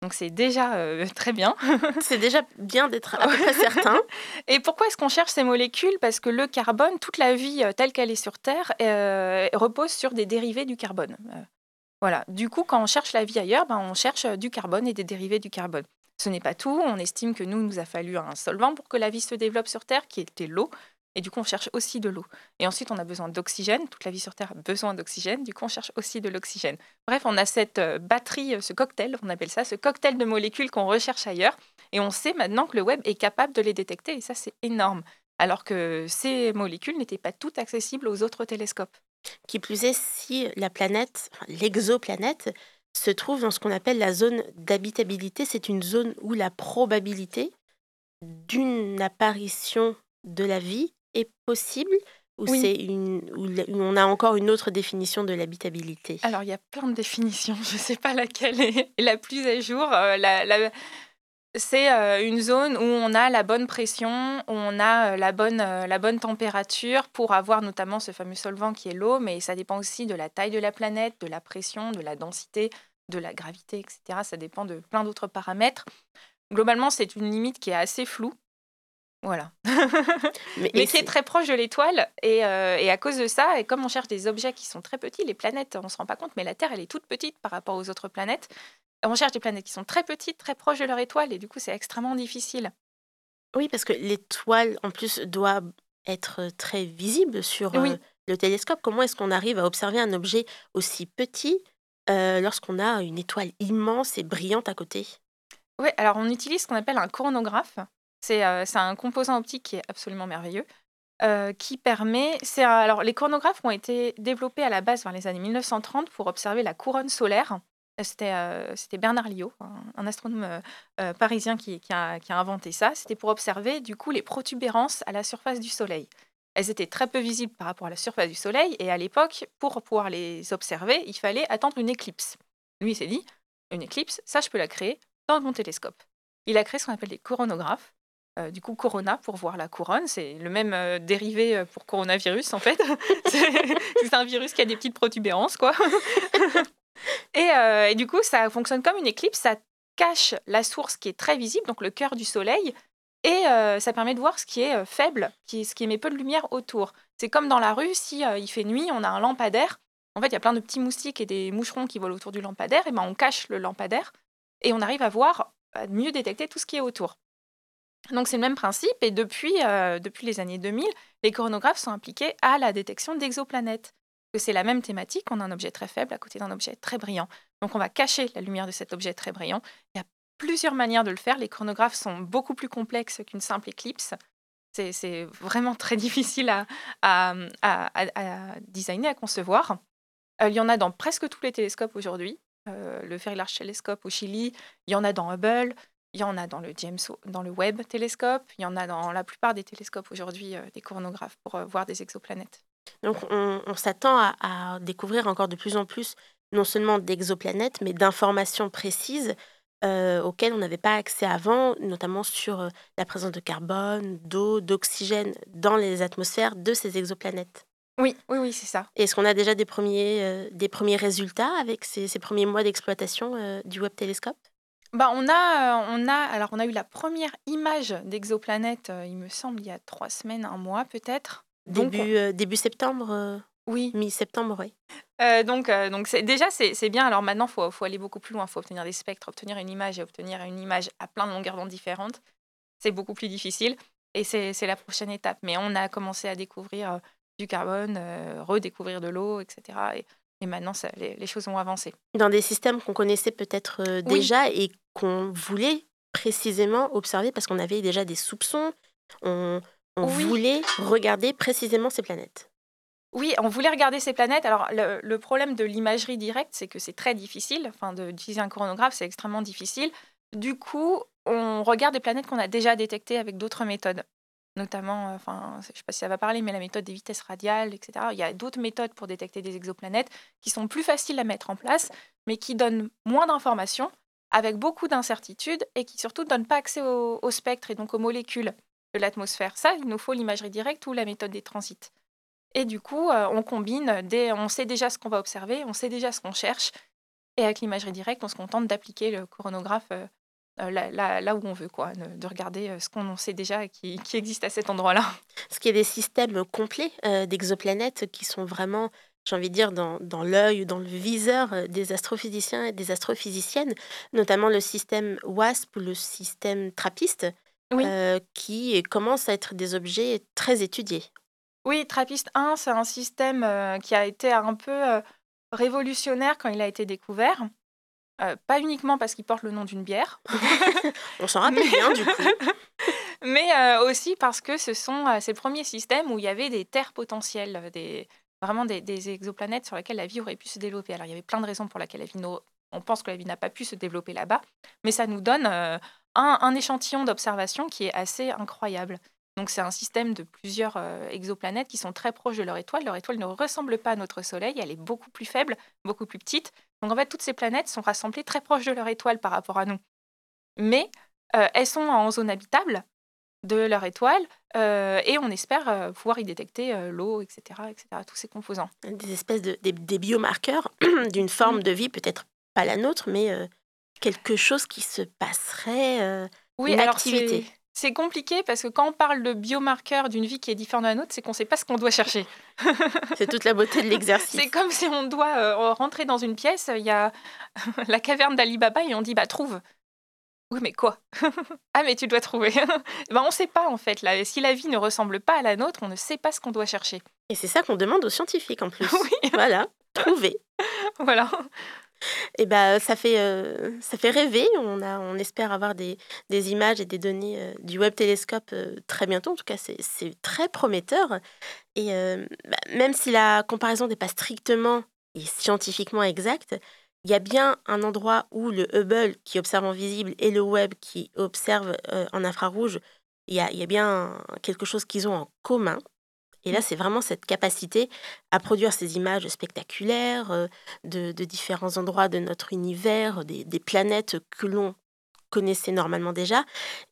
Donc c'est déjà euh, (laughs) très bien. (laughs) c'est déjà bien d'être à peu près certain. (laughs) Et pourquoi est-ce qu'on cherche ces molécules? Parce que le carbone, toute la vie euh, telle qu'elle est sur Terre, repose sur des dérivés du carbone. voilà. Du coup, quand on cherche la vie ailleurs, ben, on cherche du carbone et des dérivés du carbone. Ce n'est pas tout. On estime que nous, nous a fallu un solvant pour que la vie se développe sur Terre, qui était l'eau. Et du coup, on cherche aussi de l'eau. Et ensuite, on a besoin d'oxygène. Toute la vie sur Terre a besoin d'oxygène. Du coup, on cherche aussi de l'oxygène. Bref, on a cette euh, batterie, euh, ce cocktail, on appelle ça, ce cocktail de molécules qu'on recherche ailleurs. Et on sait maintenant que le web est capable de les détecter. Et ça, c'est énorme. Alors que ces molécules n'étaient pas toutes accessibles aux autres télescopes. Qui plus est, si la planète, l'exoplanète, se trouve dans ce qu'on appelle la zone d'habitabilité, c'est une zone où la probabilité d'une apparition de la vie est possible ou c'est une où on a encore une autre définition de l'habitabilité? Alors il y a plein de définitions. Je ne sais pas laquelle est la plus à jour. Euh, la, c'est euh, une zone où on a la bonne pression, où on a euh, la bonne, la bonne température pour avoir notamment ce fameux solvant qui est l'eau, mais ça dépend aussi de la taille de la planète, de la pression, de la densité, de la gravité, etc. Ça dépend de plein d'autres paramètres. Globalement, c'est une limite qui est assez floue. Voilà. (laughs) mais, qui est très proche de l'étoile. Euh, et, à cause de ça, et comme on cherche des objets qui sont très petits, les planètes, on ne se rend pas compte, mais la Terre, elle est toute petite par rapport aux autres planètes. On cherche des planètes qui sont très petites, très proches de leur étoile, et du coup, c'est extrêmement difficile. Oui, parce que l'étoile, en plus, doit être très visible sur euh, le télescope. Comment est-ce qu'on arrive à observer un objet aussi petit euh, lorsqu'on a une étoile immense et brillante à côté? Oui, alors on utilise ce qu'on appelle un Euh, c'est un composant optique qui est absolument merveilleux. Euh, qui permet. alors, les chronographes ont été développés à la base vers les années 1930 pour observer la couronne solaire. C'était euh, Bernard Lyot, un, astronome parisien qui, a, qui, a, inventé ça. C'était pour observer du coup les protubérances à la surface du Soleil. Elles étaient très peu visibles par rapport à la surface du Soleil et à l'époque, pour pouvoir les observer, il fallait attendre une éclipse. Lui, il s'est dit, une éclipse, ça, je peux la créer dans mon télescope. Il a créé ce qu'on appelle des coronographes. Euh, du coup, Corona pour voir la couronne, c'est le même euh, dérivé euh, pour coronavirus en fait. (laughs) c'est un virus qui a des petites protubérances, quoi. (laughs) et, du coup, ça fonctionne comme une éclipse, ça cache la source qui est très visible, donc le cœur du Soleil, et ça permet de voir ce qui est faible, qui, ce qui émet peu de lumière autour. C'est comme dans la rue, si il fait nuit, on a un lampadaire. En fait, il y a plein de petits moustiques et des moucherons qui volent autour du lampadaire, et ben on cache le lampadaire et on arrive à voir, à mieux détecter tout ce qui est autour. Donc c'est le même principe et depuis, euh, depuis les années 2000, les coronographes sont impliqués à la détection d'exoplanètes. C'est la même thématique, on a un objet très faible à côté d'un objet très brillant. Donc on va cacher la lumière de cet objet très brillant. Il y a plusieurs manières de le faire. Les chronographes sont beaucoup plus complexes qu'une simple éclipse. C'est vraiment très (laughs) difficile à, à, à, designer, à concevoir. Euh, il y en a dans presque tous les télescopes aujourd'hui. Euh, le Very Large Telescope au Chili, il y en a dans Hubble, il y en a dans le James, dans le Webb télescope, il y en a dans la plupart des télescopes aujourd'hui, euh, des coronographes pour euh, voir des exoplanètes. Donc on, s'attend à, découvrir encore de plus en plus non seulement d'exoplanètes, mais d'informations précises euh, auxquelles on n'avait pas accès avant, notamment sur la présence de carbone, d'eau, d'oxygène dans les atmosphères de ces exoplanètes. Oui, oui, oui, c'est ça. Est-ce qu'on a déjà des premiers, des premiers résultats avec ces, ces premiers mois d'exploitation du Webb télescope? Bah, on a, euh, on a, alors on a eu la première image d'exoplanète, euh, il me semble, il y a trois semaines, un mois peut-être. Début, euh, début septembre Oui. Mi-septembre, oui. donc, donc c'est, déjà, c'est, bien. Alors maintenant, il faut, faut, aller beaucoup plus loin. Il faut obtenir des spectres, obtenir une image et obtenir une image à plein de longueurs d'onde différentes. C'est beaucoup plus difficile et c'est, la prochaine étape. Mais on a commencé à découvrir du carbone, redécouvrir de l'eau, etc. Et et maintenant, les, choses ont avancé. Dans des systèmes qu'on connaissait peut-être déjà et qu'on voulait précisément observer parce qu'on avait déjà des soupçons, on, voulait regarder précisément ces planètes. Oui, on voulait regarder ces planètes. Alors, le, problème de l'imagerie directe, c'est que c'est très difficile. Enfin, d'utiliser un coronographe, c'est extrêmement difficile. Du coup, on regarde des planètes qu'on a déjà détectées avec d'autres méthodes notamment, euh, enfin, je ne sais pas si ça va parler, mais la méthode des vitesses radiales, etc. Il y a d'autres méthodes pour détecter des exoplanètes qui sont plus faciles à mettre en place, mais qui donnent moins d'informations, avec beaucoup d'incertitudes, et qui surtout ne donnent pas accès au, spectre et donc aux molécules de l'atmosphère. Ça, il nous faut l'imagerie directe ou la méthode des transits. Et du coup, euh, on combine, on sait déjà ce qu'on va observer, on sait déjà ce qu'on cherche, et avec l'imagerie directe, on se contente d'appliquer le coronographe euh, euh, là, où on veut, quoi, de regarder ce qu'on sait déjà qui, existe à cet endroit-là. Ce qui est des systèmes complets d'exoplanètes qui sont vraiment, j'ai envie de dire, dans, dans l'œil, dans le viseur des astrophysiciens et des astrophysiciennes, notamment le système WASP ou le système TRAPPIST, qui commencent à être des objets très étudiés. Oui, TRAPPIST 1, c'est un système qui a été un peu révolutionnaire quand il a été découvert pas uniquement parce qu'il porte le nom d'une bière. (laughs) On s'en (laughs) rappelle bien, du coup. (laughs) Mais aussi parce que ce sont ces premiers systèmes où il y avait des terres potentielles, des, vraiment des, exoplanètes sur lesquelles la vie aurait pu se développer. Alors, il y avait plein de raisons pour lesquelles la vie on pense que la vie n'a pas pu se développer là-bas, mais ça nous donne un, un, échantillon d'observation qui est assez incroyable. Donc c'est un système de plusieurs euh, exoplanètes qui sont très proches de leur étoile. Leur étoile ne ressemble pas à notre Soleil, elle est beaucoup plus faible, beaucoup plus petite. Donc en fait, toutes ces planètes sont rassemblées très proches de leur étoile par rapport à nous. Mais euh, elles sont en zone habitable de leur étoile euh, et on espère pouvoir y détecter l'eau, etc., etc., tous ces composants. Des espèces de des, biomarqueurs (clears throat) d'une forme de vie, peut-être pas la nôtre, mais quelque chose qui se passerait, oui, une activité. C'est compliqué parce que quand on parle de biomarqueurs d'une vie qui est différente de la nôtre, c'est qu'on ne sait pas ce qu'on doit chercher. (laughs) c'est toute la beauté de (laughs) l'exercice. c'est comme si on doit euh, rentrer dans une pièce, il y a (laughs) la caverne d'Ali Baba et on dit bah trouve. Oui, mais quoi? (laughs) Ah, mais tu dois trouver. (laughs) ben, on ne sait pas en fait. Là. Si la vie ne ressemble pas à la nôtre, on ne sait pas ce qu'on doit chercher. Et c'est ça qu'on demande aux scientifiques en plus. (laughs) oui. Voilà, trouver. voilà. Et eh ben, ça fait, euh, ça fait rêver. On, a, on espère avoir des, des images et des données euh, du Webb Télescope euh, très bientôt. En tout cas, c'est très prometteur. Et bah, même si la comparaison n'est pas strictement et scientifiquement exacte, il y a bien un endroit où le Hubble qui observe en visible et le Webb qui observe en infrarouge, il y a, il y a bien quelque chose qu'ils ont en commun. Et là, c'est vraiment cette capacité à produire ces images spectaculaires euh, de, différents endroits de notre univers, des, planètes que l'on connaissait normalement déjà.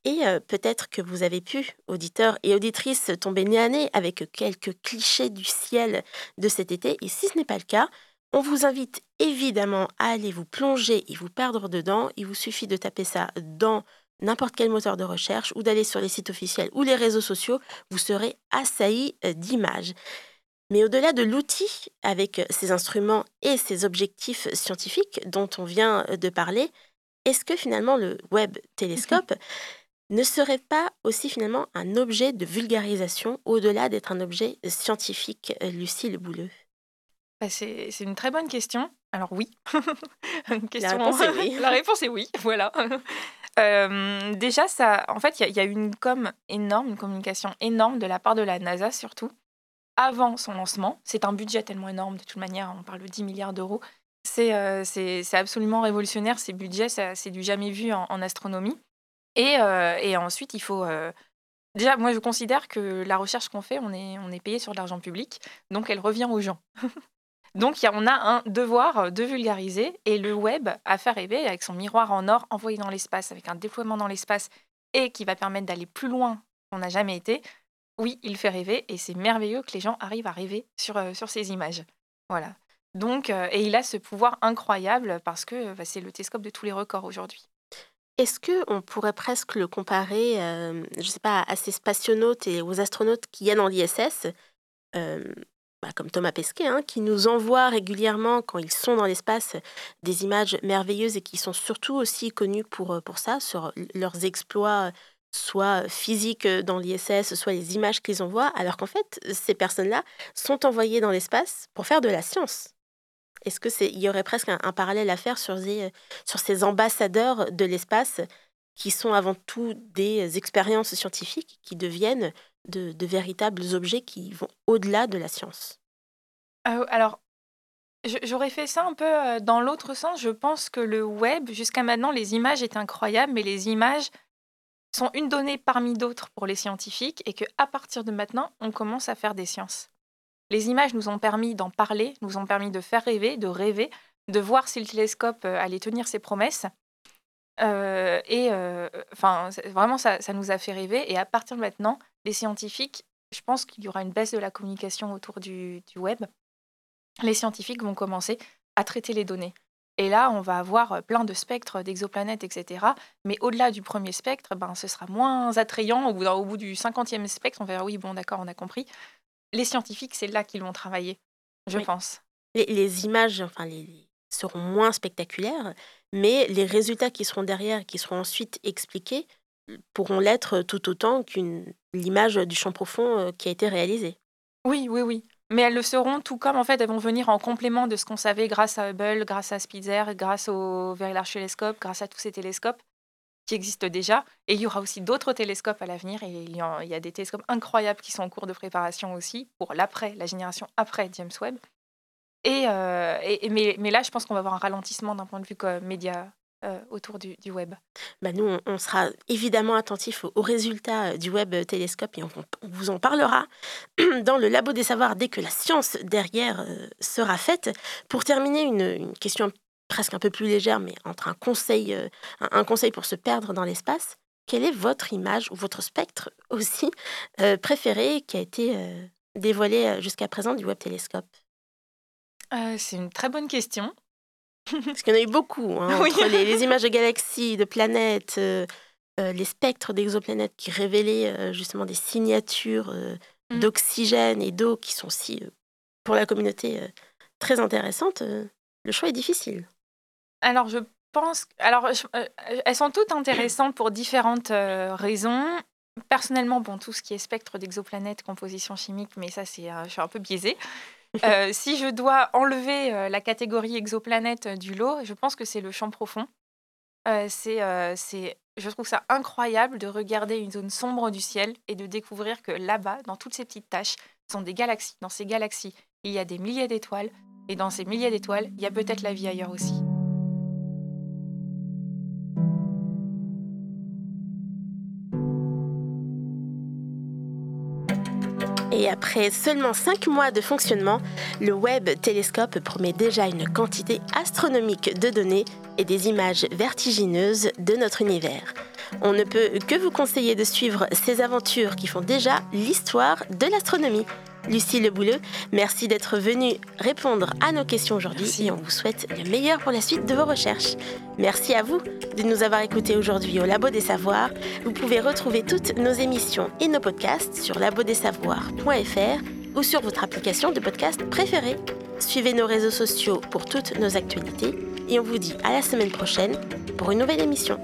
Et euh, peut-être que vous avez pu, auditeurs et auditrices, tomber nez à nez avec quelques clichés du ciel de cet été. Et si ce n'est pas le cas, on vous invite évidemment à aller vous plonger et vous perdre dedans. Il vous suffit de taper ça dans n'importe quel moteur de recherche ou d'aller sur les sites officiels ou les réseaux sociaux, vous serez assailli euh, d'images. Mais au-delà de l'outil, avec euh, ses instruments et ses objectifs scientifiques dont on vient euh, de parler, est-ce que finalement le web télescope ne serait pas aussi finalement un objet de vulgarisation au-delà d'être un objet scientifique, Lucille Bouleux? C'est, une très bonne question. Alors oui. (laughs) (laughs) La réponse est oui. La réponse est oui, voilà. Euh, déjà, ça, en fait, il y, a eu une com énorme, une communication énorme de la part de la NASA surtout, avant son lancement. C'est un budget tellement énorme, de toute manière, on parle de 10 milliards d'euros. C'est euh, absolument révolutionnaire, ces budgets, c'est du jamais vu en, astronomie. Et, euh, et, ensuite, il faut... Déjà, moi, je considère que la recherche qu'on fait, on est, on est payé sur de l'argent public, donc elle revient aux gens. (laughs) Donc, on a un devoir euh, de vulgariser et le web a fait rêver avec son miroir en or envoyé dans l'espace, avec un déploiement dans l'espace et qui va permettre d'aller plus loin qu'on n'a jamais été. Oui, il fait rêver et c'est merveilleux que les gens arrivent à rêver sur, euh, sur ces images. Voilà. Donc, euh, et il a ce pouvoir incroyable parce que bah, c'est le télescope de tous les records aujourd'hui. Est-ce que on pourrait presque le comparer, je sais pas, à ces spationautes et aux astronautes qui y dans l'ISS bah, comme Thomas Pesquet, hein, qui nous envoie régulièrement, quand ils sont dans l'espace, des images merveilleuses et qui sont surtout aussi connus pour, euh, pour ça, sur leurs exploits, soit physiques euh, dans l'ISS, soit les images qu'ils envoient, alors qu'en fait, ces personnes-là sont envoyées dans l'espace pour faire de la science. Est-ce que c'est, il y aurait presque un, parallèle à faire sur sur ces ambassadeurs de l'espace qui sont avant tout des expériences scientifiques qui deviennent de, véritables objets qui vont au-delà de la science. Euh, alors, j'aurais fait ça un peu euh, dans l'autre sens. Je pense que le web, jusqu'à maintenant, les images étaient incroyables, mais les images sont une donnée parmi d'autres pour les scientifiques et qu'à partir de maintenant, on commence à faire des sciences. Les images nous ont permis d'en parler, nous ont permis de faire rêver, de rêver, de voir si le télescope euh, allait tenir ses promesses. Et enfin, vraiment, ça, ça, nous a fait rêver. Et à partir de maintenant, les scientifiques, je pense qu'il y aura une baisse de la communication autour du, web. Les scientifiques vont commencer à traiter les données. Et là, on va avoir euh, plein de spectres d'exoplanètes, etc. Mais au-delà du premier spectre, ben, ce sera moins attrayant. Au bout, au bout du cinquantième spectre, on verra, oui, bon, d'accord, on a compris. Les scientifiques, c'est là qu'ils vont travailler, je pense. Les, images enfin, les, seront moins spectaculaires, mais les résultats qui seront derrière, qui seront ensuite expliqués, pourront l'être tout autant qu'une l'image du champ profond euh, qui a été réalisée. Oui, oui, oui. Mais elles le seront tout comme en fait elles vont venir en complément de ce qu'on savait grâce à Hubble, grâce à Spitzer, grâce au Very Large Telescope, grâce à tous ces télescopes qui existent déjà. Et il y aura aussi d'autres télescopes à l'avenir et il y, a, des télescopes incroyables qui sont en cours de préparation aussi pour l'après, la génération après James Webb. Et, euh, mais, là, je pense qu'on va avoir un ralentissement d'un point de vue média euh, autour du, web bah Nous, on, sera évidemment attentifs aux, résultats euh, du web télescope et on, vous en parlera (clears throat) dans le Labo des Savoirs dès que la science derrière sera faite. Pour terminer, une, question presque un peu plus légère, mais entre un conseil, un, conseil pour se perdre dans l'espace. Quelle est votre image ou votre spectre aussi préféré qui a été dévoilé jusqu'à présent du web télescope? C'est une très bonne question. (laughs) Parce qu'il y en a eu beaucoup, hein, entre les, (laughs) images de galaxies, de planètes, euh, euh, les spectres d'exoplanètes qui révélaient euh, justement des signatures mm. d'oxygène et d'eau qui sont aussi, pour la communauté, très intéressantes. le choix est difficile. Alors, je pense. Alors, elles sont toutes intéressantes pour différentes raisons. Personnellement, bon, tout ce qui est spectre d'exoplanètes, composition chimique, mais ça, c'est, je suis un peu biaisée. (laughs) Euh, si je dois enlever euh, la catégorie exoplanète euh, du lot, je pense que c'est le champ profond. c'est, je trouve ça incroyable de regarder une zone sombre du ciel et de découvrir que là-bas, dans toutes ces petites taches, sont des galaxies. Dans ces galaxies, il y a des milliers d'étoiles. Et dans ces milliers d'étoiles, il y a peut-être la vie ailleurs aussi. Après seulement 5 mois de fonctionnement, le Webb Télescope promet déjà une quantité astronomique de données et des images vertigineuses de notre univers. On ne peut que vous conseiller de suivre ces aventures qui font déjà l'histoire de l'astronomie. Lucie Le Bouleux, merci d'être venue répondre à nos questions aujourd'hui et on vous souhaite le meilleur pour la suite de vos recherches. Merci à vous de nous avoir écoutés aujourd'hui au Labo des Savoirs. Vous pouvez retrouver toutes nos émissions et nos podcasts sur labodesavoirs.fr ou sur votre application de podcast préférée. Suivez nos réseaux sociaux pour toutes nos actualités et on vous dit à la semaine prochaine pour une nouvelle émission.